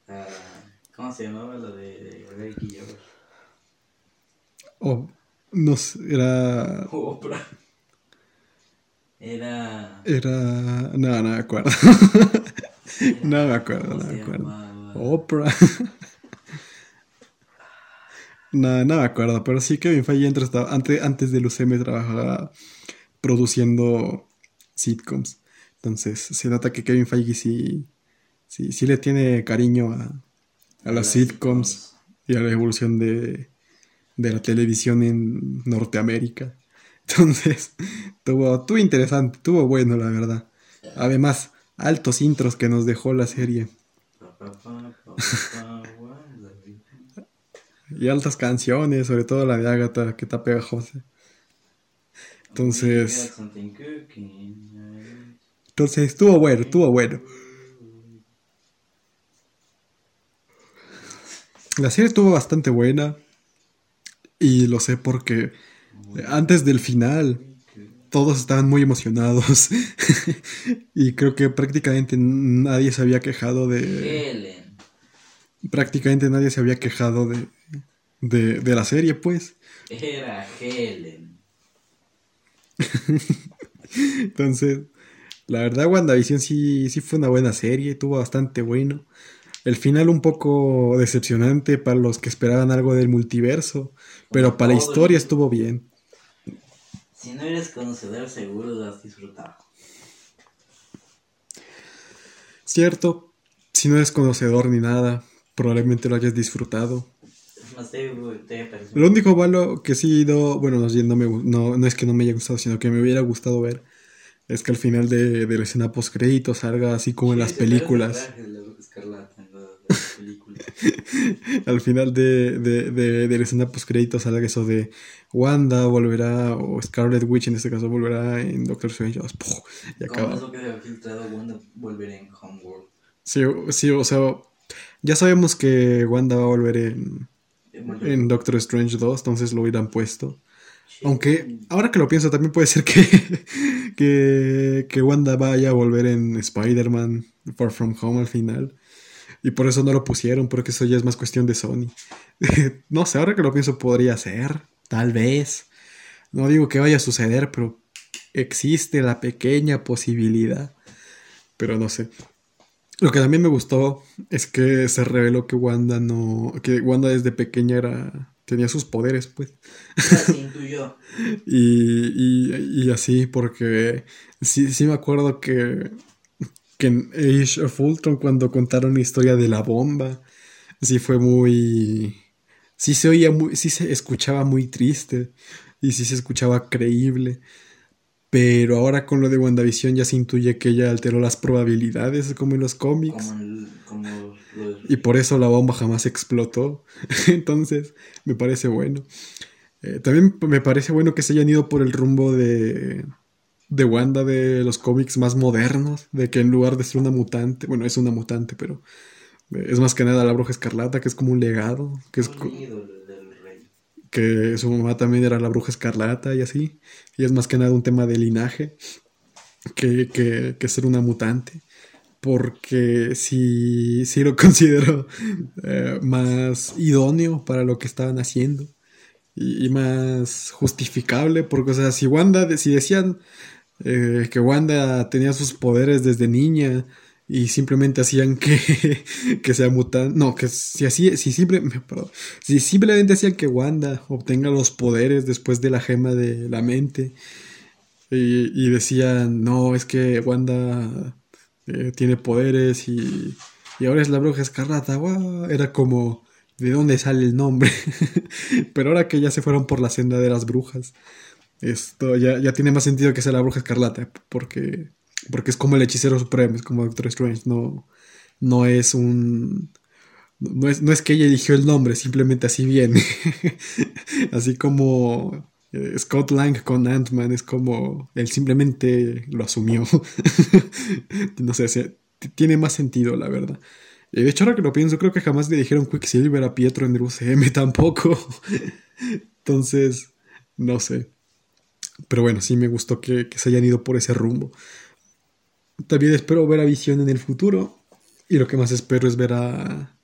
S1: ah, ¿Cómo se llamaba la de Drake y Josh?
S2: Oh, no sé, era.
S1: Oprah. Era.
S2: Era. No, no me acuerdo. no me acuerdo,
S1: ¿cómo
S2: no
S1: se
S2: me acuerdo. Oprah. no, no me acuerdo, pero sí Kevin Feige antes, antes del UCM trabajaba produciendo sitcoms. Entonces se nota que Kevin Feige sí, sí, sí le tiene cariño a, a las sitcoms y a la evolución de, de la televisión en Norteamérica. Entonces, tuvo, tuvo interesante, tuvo bueno, la verdad. Además, altos intros que nos dejó la serie. Y altas canciones, sobre todo la de Agatha, que está pegajosa. Entonces, entonces estuvo bueno, estuvo bueno. La serie estuvo bastante buena y lo sé porque antes del final todos estaban muy emocionados. Y creo que prácticamente nadie se había quejado de
S1: Helen.
S2: prácticamente nadie se había quejado de de, de la serie pues.
S1: Era Helen.
S2: entonces la verdad WandaVision sí sí fue una buena serie estuvo bastante bueno. El final un poco decepcionante para los que esperaban algo del multiverso pero para la historia estuvo bien
S1: Si no eres conocedor, seguro lo has disfrutado.
S2: Cierto, si no eres conocedor ni nada, probablemente lo hayas disfrutado. Lo único malo que sí no, bueno, no, no, me no, no es que no me haya gustado, sino que me hubiera gustado ver, es que al final de, de la escena post crédito salga así como en las películas.
S1: traje
S2: Al final de, de, de, de la escena post crédito salga eso de Wanda volverá, o Scarlet Witch en este caso volverá en Doctor Strange 2, ¡puf! y acaba.
S1: eso que se ha filtrado, Wanda volverá en Homeworld.
S2: Sí, sí, o sea, ya sabemos que Wanda va a volver en, en Doctor Strange 2, entonces lo hubieran puesto. Aunque ahora que lo pienso, también puede ser que, que, que Wanda vaya a volver en Spider-Man Far From Home al final. Y por eso no lo pusieron, porque eso ya es más cuestión de Sony. no sé, ahora que lo pienso podría ser, tal vez. No digo que vaya a suceder, pero existe la pequeña posibilidad. Pero no sé. Lo que también me gustó es que se reveló que Wanda no. que Wanda desde pequeña era. tenía sus poderes, pues.
S1: Intuyó.
S2: Y, y, y así, porque sí, sí me acuerdo que, que en Age of Ultron, cuando contaron la historia de la bomba, sí fue muy. Sí se oía muy. Sí se escuchaba muy triste. Y sí se escuchaba creíble. Pero ahora con lo de WandaVision ya se intuye que ella alteró las probabilidades, como en los cómics.
S1: Como, el- como los-
S2: Y por eso la bomba jamás explotó. Entonces, me parece bueno. Eh, también me parece bueno que se hayan ido por el rumbo de, de Wanda de los cómics más modernos. De que en lugar de ser una mutante, bueno, es una mutante, pero eh, es más que nada la bruja escarlata, que es como un legado. Que, es,
S1: del rey.
S2: que su mamá también era la bruja escarlata y así. Y es más que nada un tema de linaje que, que, que ser una mutante. Porque sí, sí lo considero eh, más idóneo para lo que estaban haciendo. Y, y más justificable. Porque, o sea, si Wanda, de- si decían eh, que Wanda tenía sus poderes desde niña y simplemente hacían que, que sea mutante. No, que si así, si, simple, si simplemente hacían que Wanda obtenga los poderes después de la gema de la mente. Y, y decían, no, es que Wanda eh, tiene poderes y, y ahora es la bruja escarlata. Era como, ¿de dónde sale el nombre? Pero ahora que ya se fueron por la senda de las brujas, esto ya, ya tiene más sentido que sea la bruja escarlata, porque, porque es como el hechicero supremo, es como Doctor Strange, no, no es un... No es, no es que ella eligió el nombre, simplemente así viene. así como eh, Scott Lang con Ant-Man, es como él simplemente lo asumió. no sé, tiene más sentido, la verdad. Y de hecho, ahora que lo pienso, creo que jamás le dijeron Quicksilver a Pietro en el UCM tampoco. Entonces, no sé. Pero bueno, sí me gustó que, que se hayan ido por ese rumbo. También espero ver a Visión en el futuro. Y lo que más espero es ver a,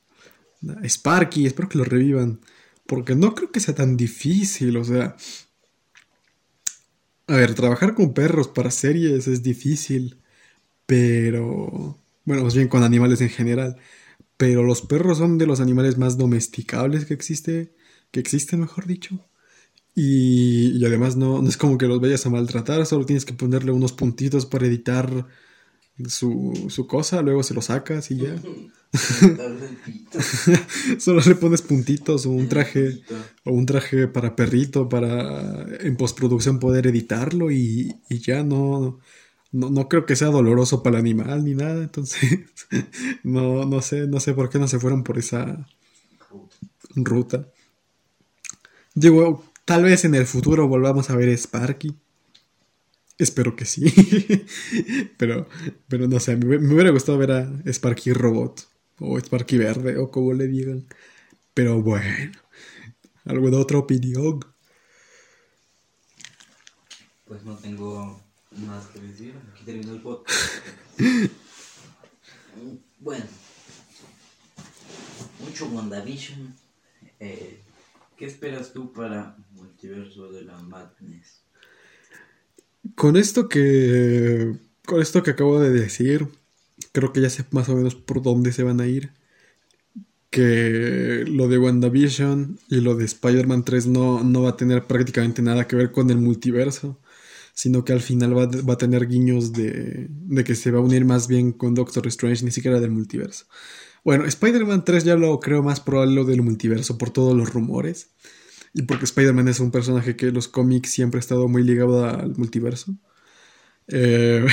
S2: a Sparky. Espero que lo revivan. Porque no creo que sea tan difícil. O sea. A ver, trabajar con perros para series es difícil. Pero. Bueno, más bien con animales en general. Pero los perros son de los animales más domesticables que existe. Que existen, mejor dicho. Y, y además no, no es como que los vayas a maltratar, solo tienes que ponerle unos puntitos para editar su, su cosa, luego se lo sacas y ya. Solo le pones puntitos o un traje o un traje para perrito para en postproducción poder editarlo y, y ya no, no, no creo que sea doloroso para el animal ni nada, entonces no, no sé, no sé por qué no se fueron por esa ruta. Digo, tal vez en el futuro volvamos a ver a Sparky. Espero que sí. pero, pero no sé, me, me hubiera gustado ver a Sparky Robot. O Sparky Verde, o como le digan. Pero bueno, ¿alguna otra opinión?
S1: Pues no tengo más que decir. Aquí terminó el podcast. bueno. Mucho WandaVision. Eh, ¿Qué esperas tú para Multiverso de la Madness?
S2: Con esto que. Con esto que acabo de decir, creo que ya sé más o menos por dónde se van a ir. Que lo de WandaVision y lo de Spider-Man 3 no, no va a tener prácticamente nada que ver con el multiverso. Sino que al final va, va a tener guiños de, de que se va a unir más bien con Doctor Strange, ni siquiera del multiverso. Bueno, Spider-Man 3 ya lo creo más probable lo del multiverso por todos los rumores. Y porque Spider-Man es un personaje que en los cómics siempre ha estado muy ligado al multiverso. Eh,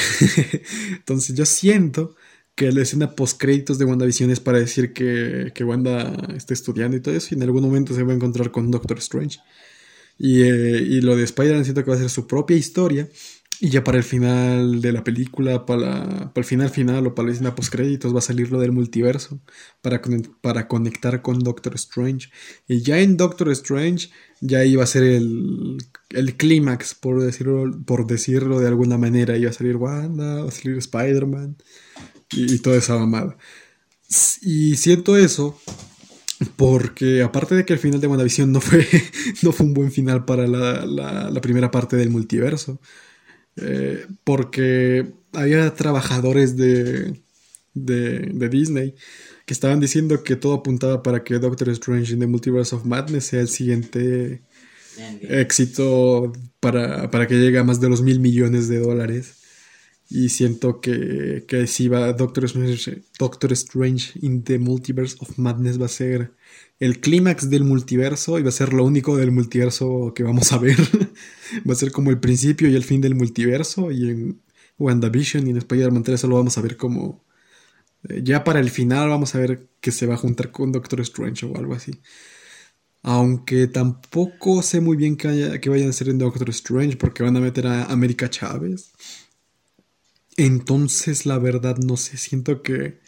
S2: entonces yo siento que la escena post créditos de WandaVision es para decir que, que Wanda está estudiando y todo eso. Y en algún momento se va a encontrar con Doctor Strange. Y, eh, y lo de Spider-Man siento que va a ser su propia historia. Y ya para el final de la película, para, para el final final o para la escena post créditos va a salir lo del multiverso para, para conectar con Doctor Strange. Y ya en Doctor Strange ya iba a ser el, el clímax, por decirlo, por decirlo de alguna manera. Iba a salir Wanda, va a salir Spider-Man y, toda esa mamada. Y siento eso porque aparte de que el final de WandaVision no fue, no fue un buen final para la- la primera parte del multiverso. Eh, porque había trabajadores de, de, de Disney que estaban diciendo que todo apuntaba para que Doctor Strange in the Multiverse of Madness sea el siguiente
S1: Endgame.
S2: éxito para, para que llegue a más de los mil millones de dólares. Y siento que, que si va Doctor Strange, Doctor Strange in the Multiverse of Madness va a ser el clímax del multiverso y va a ser lo único del multiverso que vamos a ver. va a ser como el principio y el fin del multiverso. Y en WandaVision y en Spider-Man 3 solo vamos a ver como... eh, ya para el final vamos a ver que se va a juntar con Doctor Strange o algo así. Aunque tampoco sé muy bien qué, haya- qué vayan a hacer en Doctor Strange porque van a meter a América Chávez. Entonces, la verdad, no sé, siento que...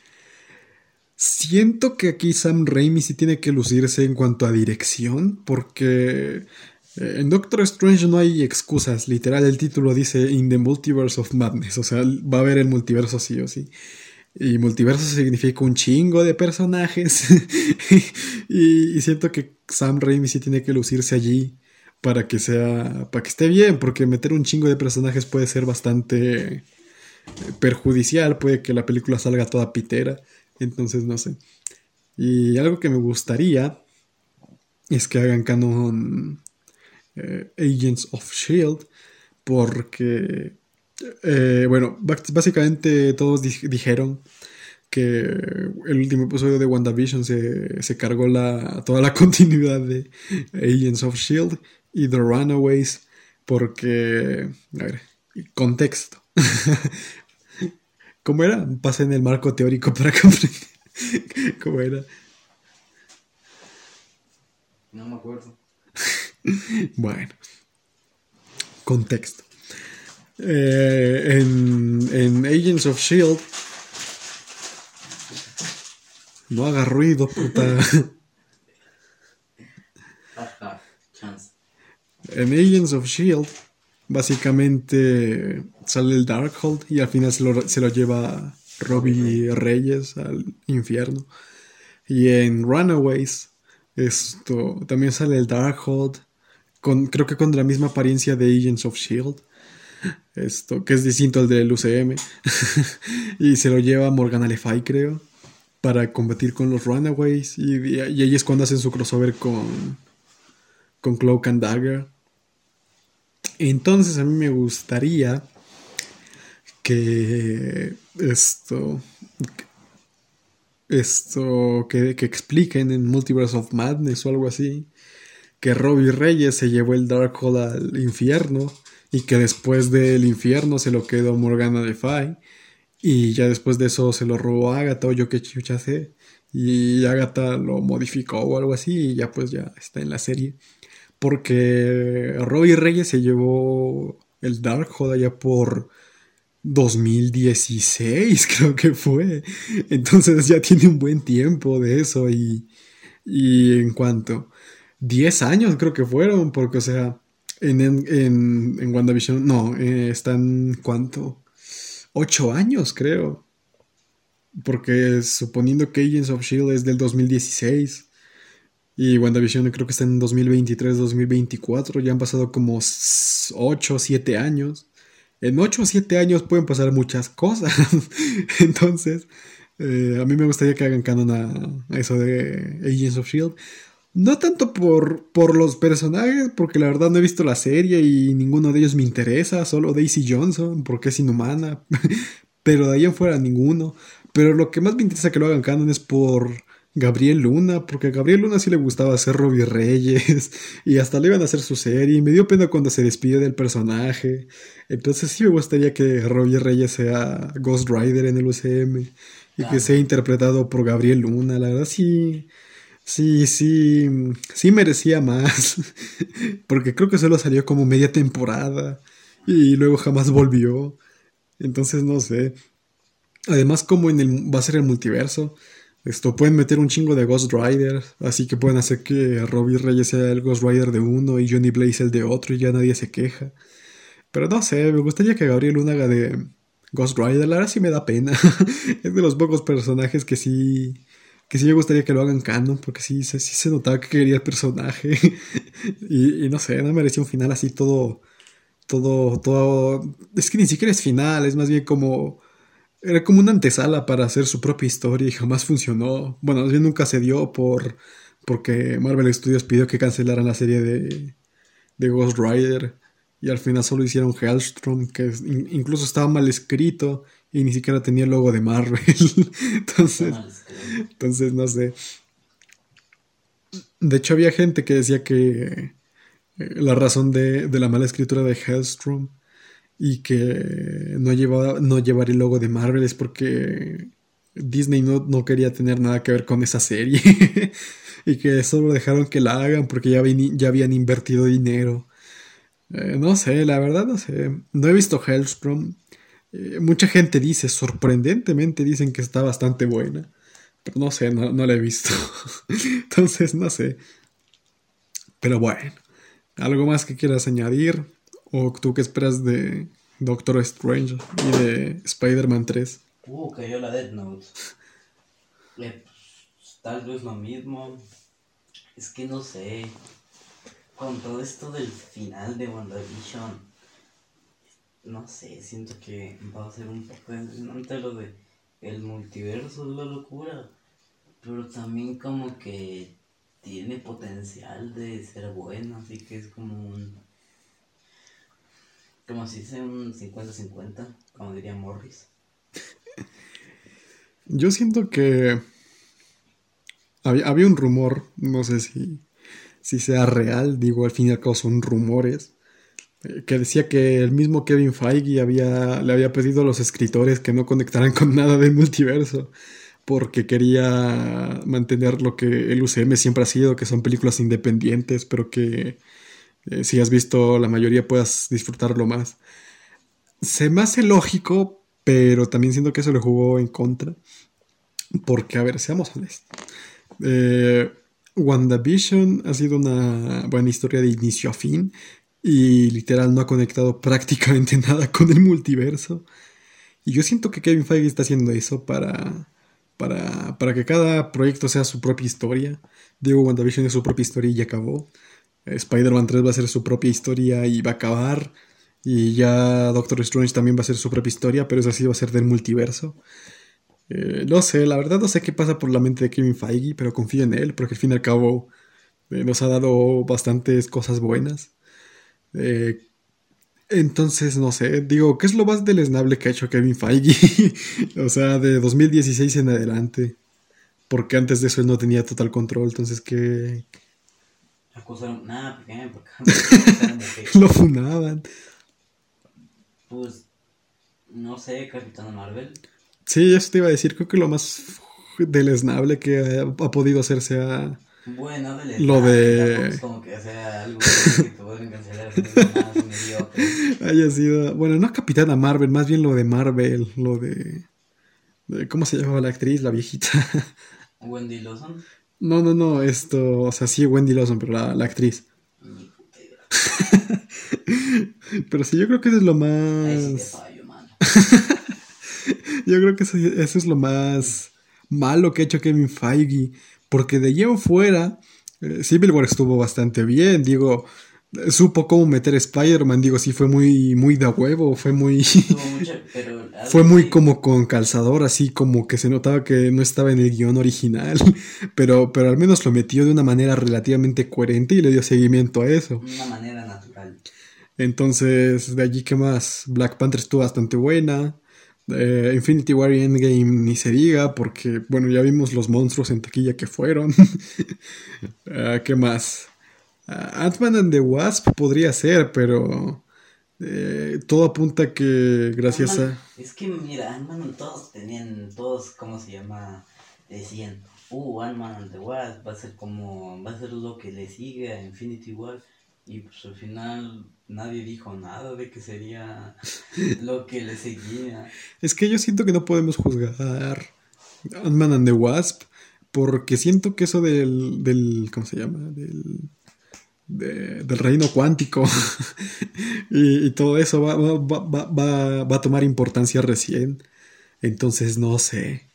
S2: Siento que aquí Sam Raimi sí tiene que lucirse en cuanto a dirección porque eh, en Doctor Strange no hay excusas, literal el título dice In the Multiverse of Madness, o sea, va a haber el multiverso sí o sí. Y multiverso significa un chingo de personajes. y, y siento que Sam Raimi sí tiene que lucirse allí para que sea. para que esté bien. Porque meter un chingo de personajes puede ser bastante eh, perjudicial. Puede que la película salga toda pitera. Entonces no sé. Y algo que me gustaría es que hagan canon eh, Agents of Shield. Porque eh, bueno, bá- básicamente todos di- dijeron que el último episodio de WandaVision se, se cargó la, toda la continuidad de Agents of Shield y The Runaways porque, a ver, contexto. ¿Cómo era? Pasen el marco teórico para comprender. ¿Cómo era?
S1: No me acuerdo.
S2: Bueno, contexto. Eh, en, en Agents of Shield. No haga ruido, puta.
S1: Ajá, chance.
S2: En Agents of Shield, básicamente sale el Darkhold y al final se lo, se lo lleva Robbie Reyes al infierno. Y en Runaways, esto también sale el Darkhold, con, creo que con la misma apariencia de Agents of Shield. Esto, que es distinto al del UCM. y se lo lleva Morgan Le Fay, creo, para combatir con los Runaways. Y, y ahí es cuando hacen su crossover con, con Cloak and Dagger. Entonces a mí me gustaría que esto esto que, que expliquen en Multiverse of Madness o algo así que Robbie Reyes se llevó el Darkhold al infierno y que después del infierno se lo quedó Morgana Le Fay y ya después de eso se lo robó Agatha o yo que chucha sé y Agatha lo modificó o algo así y ya pues ya está en la serie Porque Robbie Reyes se llevó el Darkhold allá por 2016, creo que fue. Entonces ya tiene un buen tiempo de eso y, y en cuanto 10 años creo que fueron, porque o sea, en, en, en WandaVision, no, eh, están cuánto, 8 años creo. Porque suponiendo que Agents of Shield es del 2016 y WandaVision creo que está en 2023, 2024, ya han pasado como 8 o 7 años. En 8 o 7 años pueden pasar muchas cosas. Entonces, eh, a mí me gustaría que hagan canon a, eso de Agents of Shield. No tanto por, por los personajes, porque la verdad no he visto la serie y ninguno de ellos me interesa, solo Daisy Johnson, porque es inhumana, pero de ahí en fuera ninguno. Pero lo que más me interesa que lo hagan canon es por Gabriel Luna, porque a Gabriel Luna sí le gustaba hacer Robbie Reyes y hasta le iban a hacer su serie. Y me dio pena cuando se despidió del personaje. Entonces sí me gustaría que Robbie Reyes sea Ghost Rider en el UCM y que sea interpretado por Gabriel Luna. La verdad sí, sí, sí, sí merecía más, porque creo que solo salió como media temporada y luego jamás volvió. Entonces no sé. Además, como en el, va a ser el multiverso, esto pueden meter un chingo de Ghost Rider, así que pueden hacer que Robbie Reyes sea el Ghost Rider de uno y Johnny Blaze el de otro y ya nadie se queja. Pero no sé, me gustaría que Gabriel Luna haga de Ghost Rider, la verdad sí me da pena. es de los pocos personajes que sí que sí me gustaría que lo hagan canon, porque sí, sí, se notaba que quería el personaje. y, y, no sé, no merecía un final así todo, todo, todo... Es que ni siquiera es final, es más bien como era como una antesala para hacer su propia historia y jamás funcionó. Bueno, más bien nunca se dio por porque Marvel Studios pidió que cancelaran la serie de, de Ghost Rider y al final solo hicieron Hellstrom, que incluso estaba mal escrito y ni siquiera tenía el logo de Marvel. entonces, entonces, no sé. De hecho, había gente que decía que eh, la razón de, de la mala escritura de Hellstrom y que no, llevaba, no llevar el logo de Marvel es porque Disney no, no quería tener nada que ver con esa serie y que solo dejaron que la hagan porque ya, ya habían invertido dinero. Eh, no sé, la verdad no sé. No he visto Hellstrom. Eh, mucha gente dice, sorprendentemente dicen que está bastante buena. Pero no sé, no, no la he visto. Entonces, no sé. Pero bueno, ¿algo más que quieras añadir? ¿O tú qué esperas de Doctor Strange y de Spider-Man 3?
S1: Uh, cayó la Death Note. Eh, pues, tal vez lo mismo. Es que no sé. Con todo esto del final de WandaVision, no sé, siento que va a ser un poco impresionante lo de el multiverso de la locura. Pero también como que tiene potencial de ser bueno, así que es como un como si dice un 50-50, como diría Morris.
S2: Yo siento que había, había, un rumor, no sé si, si sea real, digo, al fin y al cabo son rumores, eh, que decía que el mismo Kevin Feige había, le había pedido a los escritores que no conectaran con nada del multiverso, porque quería mantener lo que el UCM siempre ha sido, que son películas independientes, pero que eh, si has visto la mayoría puedas disfrutarlo más. Se me hace lógico, pero también siento que eso le jugó en contra. Porque, a ver, seamos honestos. Eh, WandaVision ha sido una buena historia de inicio a fin y literal no ha conectado prácticamente nada con el multiverso. Y yo siento que Kevin Feige está haciendo eso para, para, para que cada proyecto sea su propia historia. Digo, WandaVision es su propia historia y ya acabó. Spider-Man 3 va a ser su propia historia y va a acabar. Y ya Doctor Strange también va a ser su propia historia, pero eso sí va a ser del multiverso. Eh, no sé, la verdad no sé qué pasa por la mente de Kevin Feige, pero confío en él, porque al fin y al cabo eh, nos ha dado bastantes cosas buenas. Eh, entonces, no sé, digo, ¿qué es lo más deleznable que ha hecho Kevin Feige? o sea, de 2016 en adelante. Porque antes de eso él no tenía total control, entonces, ¿qué,
S1: acusaron, nada, porque,
S2: porque lo funaban.
S1: Pues, no sé, Capitán Marvel.
S2: Sí, eso te iba a decir, creo que lo más deleznable que ha, ha podido hacerse a,
S1: Bueno, del
S2: Lo de-
S1: como que sea algo que te pueden cancelar.
S2: haya sido. Bueno, no Capitana Marvel, más bien lo de Marvel, lo de. de- ¿Cómo se llamaba la actriz, la viejita?
S1: Wendy Lawson.
S2: No, no, no, esto. O sea, sí, Wendy Lawson, pero la, la actriz. Pero sí, yo creo que eso es lo
S1: Ahí sí te
S2: más.
S1: fallo, mano.
S2: Yo creo que eso, eso es lo más malo que ha hecho Kevin Feige. Porque de allí en fuera, eh, Civil War estuvo bastante bien. Digo, supo cómo meter Spider-Man. Digo, sí, fue muy, muy de huevo. Fue muy.
S1: Mucho, pero
S2: Fue muy
S1: que-
S2: como con calzador, así como que se notaba que no estaba en el guion original. Pero, pero al menos lo metió de una manera relativamente coherente y le dio seguimiento a eso.
S1: Una manera natural.
S2: Entonces, de allí, ¿qué más? Black Panther estuvo bastante buena. Eh, Infinity War y Endgame ni se diga, porque, bueno, ya vimos los monstruos en taquilla que fueron. Ah, ¿Qué más? Ant-Man and the Wasp podría ser, pero eh, todo apunta a que gracias a...
S1: Es que mira, Ant-Man todos tenían, todos, ¿cómo se llama? Decían, uh, Ant-Man and the Wasp va a ser como, va a ser lo que le sigue a Infinity War. Y pues al final nadie dijo nada de que sería lo que le seguía.
S2: Es que yo siento que no podemos juzgar Ant-Man and the Wasp, porque siento que eso del, del ¿cómo se llama? Del, de- del reino cuántico y, todo eso va- va- va- va a tomar importancia recién. Entonces no sé.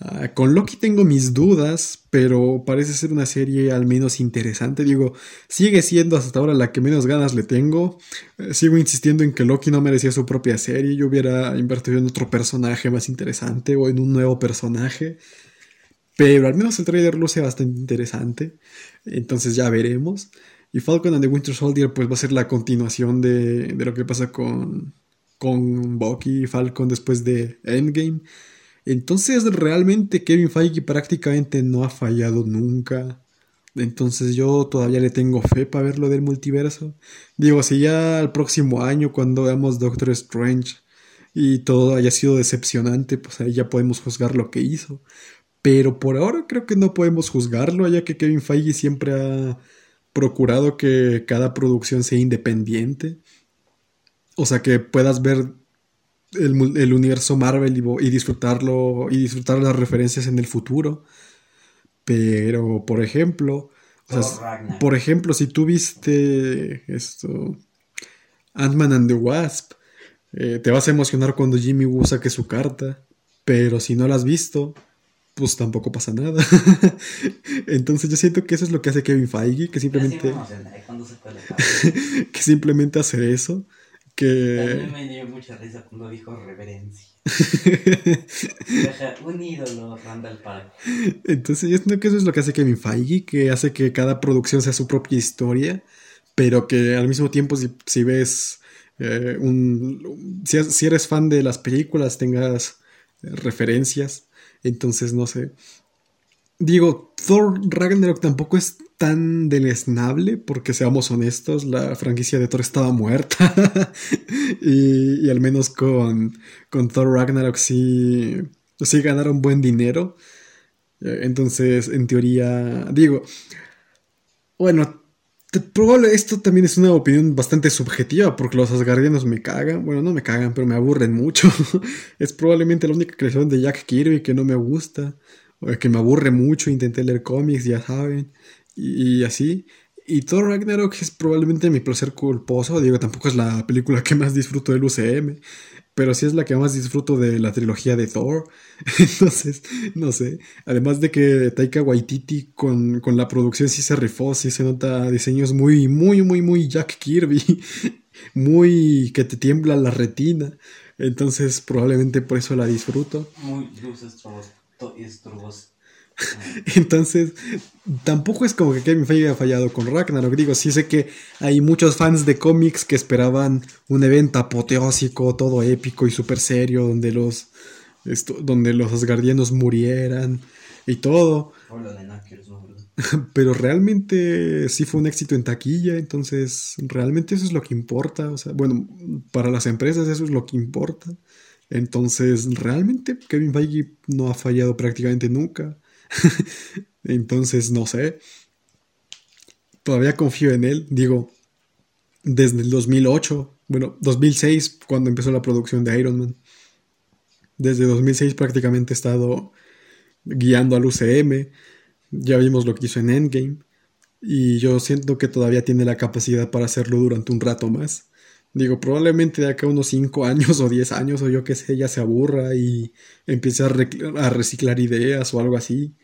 S2: Ah, con Loki tengo mis dudas, pero parece ser una serie al menos interesante. Digo, sigue siendo hasta ahora la que menos ganas le tengo. Eh, sigo insistiendo en que Loki no merecía su propia serie. Yo hubiera invertido en otro personaje más interesante o en un nuevo personaje. Pero al menos el trailer luce bastante interesante. Entonces ya veremos. Y Falcon and the Winter Soldier pues va a ser la continuación de, de lo que pasa con, con Bucky y Falcon después de Endgame. Entonces realmente Kevin Feige prácticamente no ha fallado nunca. Entonces yo todavía le tengo fe para ver lo del multiverso. Digo, si ya el próximo año cuando veamos Doctor Strange y todo haya sido decepcionante, pues ahí ya podemos juzgar lo que hizo. Pero por ahora creo que no podemos juzgarlo, ya que Kevin Feige siempre ha procurado que cada producción sea independiente. O sea, que puedas ver el, el universo Marvel y, y disfrutarlo y disfrutar las referencias en el futuro. Pero, por ejemplo, o sea, por ejemplo, si tú viste esto, Ant-Man and the Wasp, eh, te vas a emocionar cuando Jimmy Woo saque su carta. Pero si no la has visto, pues tampoco pasa nada. Entonces yo siento que eso es lo que hace Kevin Feige, que
S1: sí
S2: simplemente,
S1: la
S2: que simplemente hace eso.
S1: A mí
S2: Que...
S1: me dio mucha risa cuando dijo reverencia. Un ídolo, Randall Park.
S2: Entonces yo siento que eso es lo que hace Kevin Feige, que hace que cada producción sea su propia historia, pero que al mismo tiempo si, si ves eh, un... Si, si eres fan de las películas tengas referencias, entonces no sé. Digo, Thor Ragnarok tampoco es tan deleznable, porque seamos honestos, la franquicia de Thor estaba muerta. y, y al menos con, con Thor Ragnarok sí, sí ganaron buen dinero. Eh, Entonces, en teoría, digo, bueno, probable esto también es una opinión bastante subjetiva, porque los asgardianos me cagan, bueno, no me cagan, pero me aburren mucho. es probablemente la única creación de Jack Kirby que no me gusta, o que me aburre mucho, intenté leer cómics, ya saben, y, y así. Y Thor Ragnarok es probablemente mi placer culposo, digo, tampoco es la película que más disfruto del UCM, pero sí es la que más disfruto de la trilogía de Thor. Entonces, no sé. Además de que Taika Waititi con, con la producción sí se rifó, sí se nota diseños muy, muy, muy, muy Jack Kirby. Muy que te tiembla la retina. Entonces, probablemente por eso la disfruto.
S1: Muy luces, estrobos.
S2: Entonces, tampoco es como que Kevin Feige haya fallado con Ragnarok. Digo, sí sé que hay muchos fans de cómics que esperaban un evento apoteósico, todo épico y súper serio, donde los, esto- donde los asgardianos murieran y todo. Pero realmente sí fue un éxito en taquilla, entonces realmente eso es lo que importa. O sea, bueno, para las empresas eso es lo que importa. Entonces, realmente Kevin Feige no ha fallado prácticamente nunca. Entonces, no sé. Todavía confío en él. Digo, desde el 2008, bueno, 2006, cuando empezó la producción de Iron Man. Desde 2006 prácticamente he estado guiando al UCM. Ya vimos lo que hizo en Endgame. Y yo siento que todavía tiene la capacidad para hacerlo durante un rato más. Digo, probablemente de acá unos 5 años o 10 años o yo qué sé, ya se aburra y empiece a, a reciclar ideas o algo así.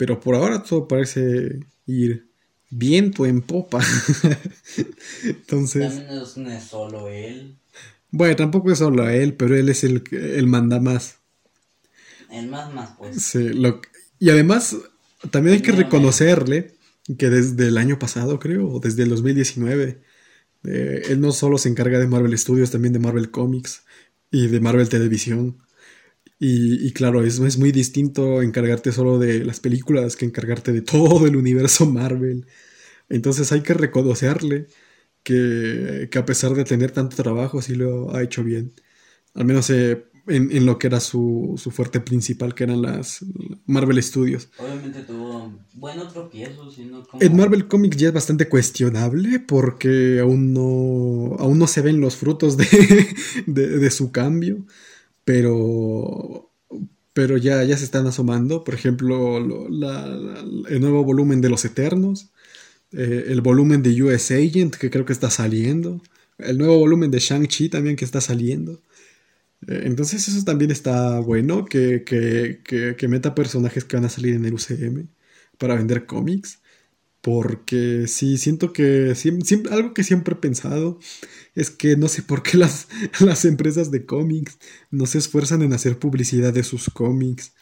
S2: Pero por ahora todo parece ir viento en popa. Entonces,
S1: También es- no es solo él.
S2: bueno, tampoco es solo él, pero él es el, el manda más.
S1: El más más, pues.
S2: Sí, lo- y además, también hay que reconocerle que desde el año pasado, creo, o desde el 2019, eh, él no solo se encarga de Marvel Studios, también de Marvel Comics y de Marvel Televisión. Y, y claro, es, es muy distinto encargarte solo de las películas que encargarte de todo el universo Marvel. Entonces hay que reconocerle que, que a pesar de tener tanto trabajo, sí lo ha hecho bien. Al menos eh, en, en lo que era su, su fuerte principal, que eran las Marvel Studios.
S1: Obviamente tuvo buenos tropiezos, sino como...
S2: En Marvel Comics ya es bastante cuestionable porque aún no, aún no se ven los frutos de, de- de su cambio, pero, pero ya, ya se están asomando. Por ejemplo, el nuevo volumen de Los Eternos, eh, el volumen de US Agent que creo que está saliendo, el nuevo volumen de Shang-Chi también que está saliendo. Eh, Entonces eso también está bueno, que, que, que, que meta personajes que van a salir en el UCM para vender cómics. Porque sí, siento que siem- siem- algo que siempre he pensado es que no sé por qué las, las empresas de cómics no se esfuerzan en hacer publicidad de sus cómics.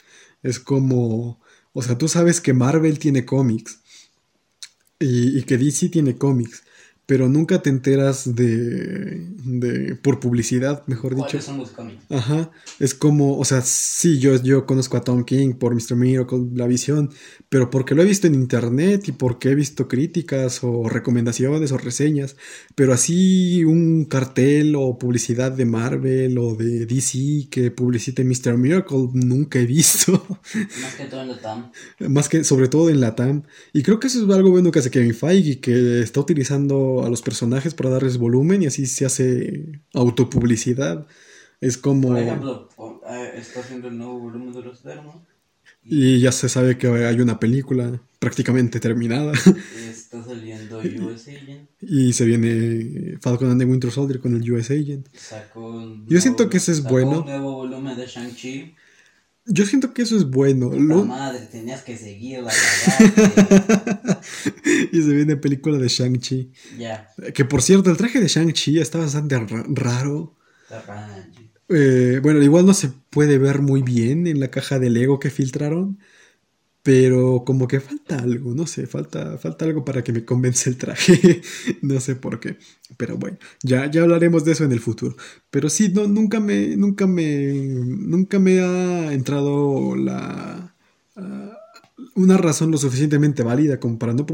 S2: Es como, o sea, tú sabes que Marvel tiene cómics y, y que DC tiene cómics, pero nunca te enteras de, de por publicidad, mejor dicho.
S1: ¿Cuáles son los cómics?
S2: Ajá, es como, o sea, sí, yo, yo conozco a Tom King por Mr. Miracle, La Visión, pero porque lo he visto en internet y porque he visto críticas o recomendaciones o reseñas, pero así un cartel o publicidad de Marvel o de DC que publicite Mr. Miracle nunca he visto,
S1: Más que todo en la TAM.
S2: más que sobre todo en la TAM, y creo que eso es algo bueno que hace Kevin Feige, que está utilizando a los personajes para darles volumen y así se hace autopublicidad. Es como...
S1: Por ejemplo, eh, está haciendo el nuevo volumen de los Eternos.
S2: Y ya se sabe que hay una película prácticamente terminada.
S1: Está saliendo US Agent.
S2: y se viene Falcon and the Winter Soldier con el US Agent.
S1: Sacó un
S2: Yo siento
S1: nuevo-
S2: que ese es
S1: sacó
S2: bueno.
S1: un nuevo volumen de Shang-Chi.
S2: Yo siento que eso es bueno.
S1: Puta
S2: Lo-
S1: madre, tenías que seguirla,
S2: y se viene película de Shang-Chi.
S1: ya,
S2: Que por cierto, el traje de Shang-Chi está bastante ra- raro.
S1: está ranchi.
S2: Eh, bueno, igual no se puede ver muy bien en la caja de Lego que filtraron. Pero como que falta algo, no sé, falta, falta algo para que me convence el traje. no sé por qué. Pero bueno, ya, ya hablaremos de eso en el futuro. Pero sí, no, nunca me, nunca me, nunca me ha entrado la, ah, una razón lo suficientemente válida como para, no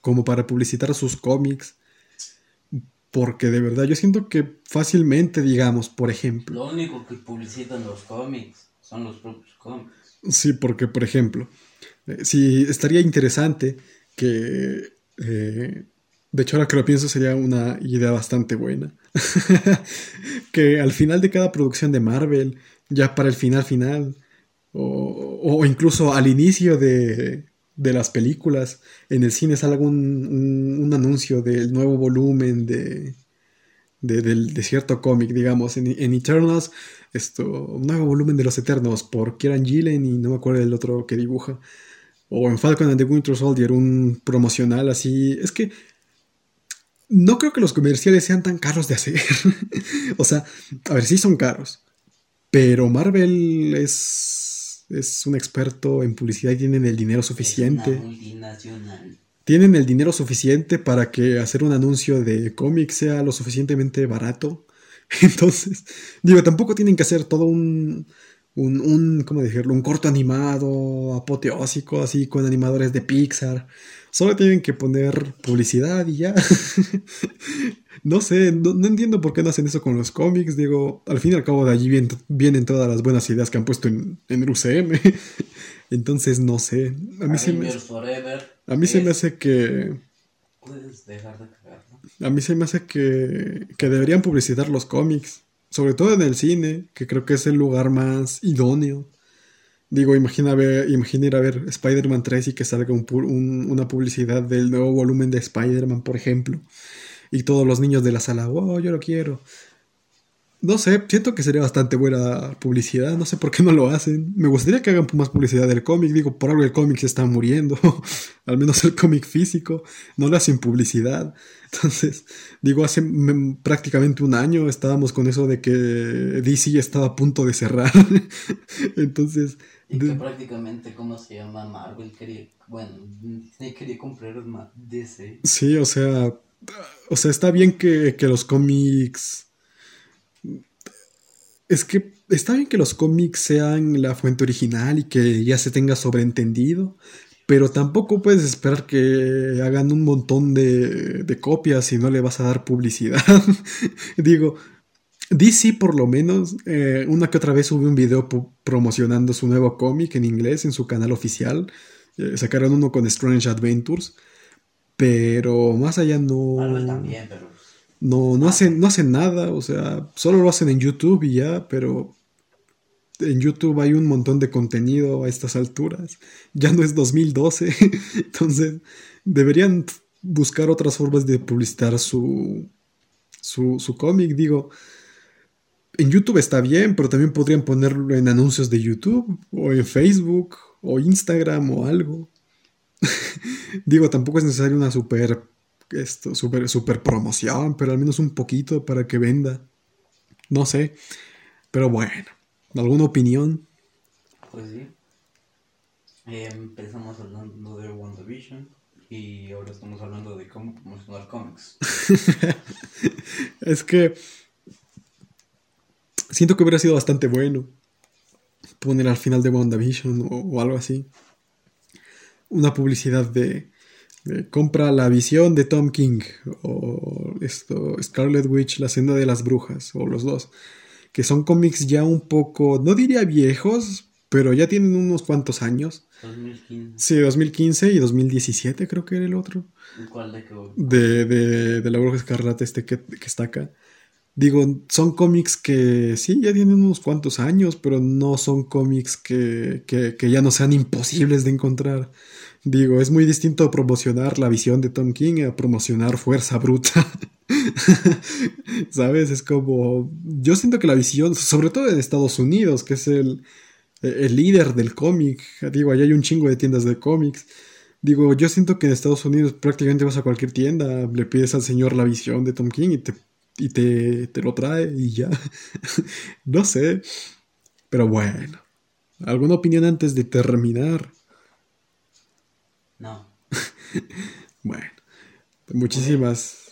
S2: como para publicitar sus cómics. Porque de verdad yo siento que fácilmente, digamos, por ejemplo,
S1: Lo único que publicitan los cómics son los propios cómics.
S2: Sí, porque, por ejemplo, sí, estaría interesante que, eh, de hecho ahora que lo pienso sería una idea bastante buena, que al final de cada producción de Marvel, ya para el final final, o, o incluso al inicio de, de las películas, en el cine salga un, un- un anuncio del nuevo volumen de, de, de cierto cómic, digamos, en, en Eternals, esto, un nuevo volumen de los Eternos por Kieran Gillen y no me acuerdo del otro que dibuja. O en Falcon and the Winter Soldier, un promocional así. Es que no creo que los comerciales sean tan caros de hacer. o sea, a ver, sí son caros. Pero Marvel es, es un experto en publicidad y tienen el dinero suficiente. Tienen el dinero suficiente para que hacer un anuncio de cómic sea lo suficientemente barato. Entonces, digo, tampoco tienen que hacer todo un, un, un, ¿cómo decirlo? Un corto animado, apoteósico, así con animadores de Pixar. Solo tienen que poner publicidad y ya. no sé, no, no entiendo por qué no hacen eso con los cómics. Digo, al fin y al cabo de allí vienen, vienen todas las buenas ideas que han puesto en, en el UCM. Entonces, no sé. A mí, se me, a mí se me hace que...
S1: Puedes dejar de cagar, ¿no?
S2: A mí se me hace que, que deberían publicitar los cómics, sobre todo en el cine, que creo que es el lugar más idóneo. Digo, imagina, ver, imagina ir a ver Spider-Man 3 y que salga un un- una publicidad del nuevo volumen de Spider-Man, por ejemplo. Y todos los niños de la sala, wow, yo lo quiero. No sé, siento que sería bastante buena publicidad, no sé por qué no lo hacen. Me gustaría que hagan más publicidad del cómic, digo, por algo el cómic se está muriendo, al menos el cómic físico, no le hacen publicidad. Entonces, digo, hace prácticamente un año estábamos con eso de que DC estaba a punto de cerrar. Entonces,
S1: Y
S2: de-
S1: que prácticamente, ¿cómo se llama? Marvel quería, bueno, Disney quería comprar DC.
S2: sí, o sea, o sea, está bien que, que los cómics... Es que está bien que los cómics sean la fuente original y que ya se tenga sobreentendido, pero tampoco puedes esperar que hagan un montón de, copias y no le vas a dar publicidad. Digo, DC por lo menos, eh, una que otra vez sube un video promocionando su nuevo cómic en inglés en su canal oficial. Eh, sacaron uno con Strange Adventures, pero más allá no... No, no hacen, no hacen nada, o sea, solo lo hacen en YouTube y ya, pero en YouTube hay un montón de contenido a estas alturas. Ya no es 2012, entonces deberían buscar otras formas de publicitar su, su, su cómic. Digo, en YouTube está bien, pero también podrían ponerlo en anuncios de YouTube o en Facebook o Instagram o algo. Digo, tampoco es necesario una super, esto, super, super promoción, pero al menos un poquito para que venda. No sé. Pero bueno, ¿alguna opinión?
S1: pues sí. Eh, empezamos hablando de WandaVision y ahora estamos hablando de cómo promocionar cómics.
S2: Es que siento que hubiera sido bastante bueno poner al final de WandaVision o, o algo así. Una publicidad de, de compra la visión de Tom King o esto Scarlet Witch, la senda de las brujas o los dos. Que son cómics ya un poco, no diría viejos, pero ya tienen unos cuantos años.
S1: 2015.
S2: Sí, 2015 y 2017 creo que era el otro.
S1: ¿Cuál de qué?
S2: de, de, de la bruja escarlata este que, que está acá. Digo, son cómics que sí, ya tienen unos cuantos años, pero no son cómics que, que, que ya no sean imposibles de encontrar. Digo, es muy distinto promocionar la visión de Tom King a promocionar Fuerza Bruta. ¿Sabes? Es como... Yo siento que la visión, sobre todo en Estados Unidos, que es el, el líder del cómic, digo, allá hay un chingo de tiendas de cómics. Digo, yo siento que en Estados Unidos prácticamente vas a cualquier tienda, le pides al señor la visión de Tom King y te, y te, te lo trae y ya. no sé. Pero bueno. ¿Alguna opinión antes de terminar?
S1: No.
S2: Bueno. Muchísimas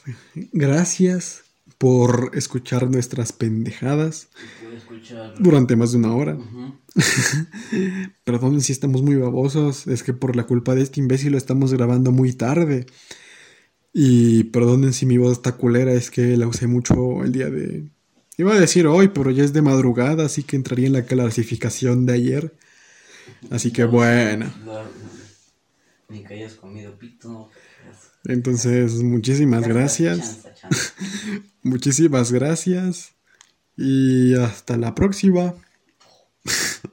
S2: gracias por escuchar nuestras pendejadas
S1: escuchar.
S2: durante más de una hora.
S1: Ujú.
S2: Perdón si estamos muy babosos, es que por la culpa de este imbécil lo estamos grabando muy tarde. Y perdonen si mi voz está culera, es que la usé mucho el día de... Iba a decir hoy, pero ya es de madrugada, así que entraría en la clasificación de ayer. Así que bueno.
S1: Ni que hayas comido pito.
S2: Entonces, muchísimas gracias.
S1: Chanza, chanza.
S2: Muchísimas gracias. Y hasta la próxima.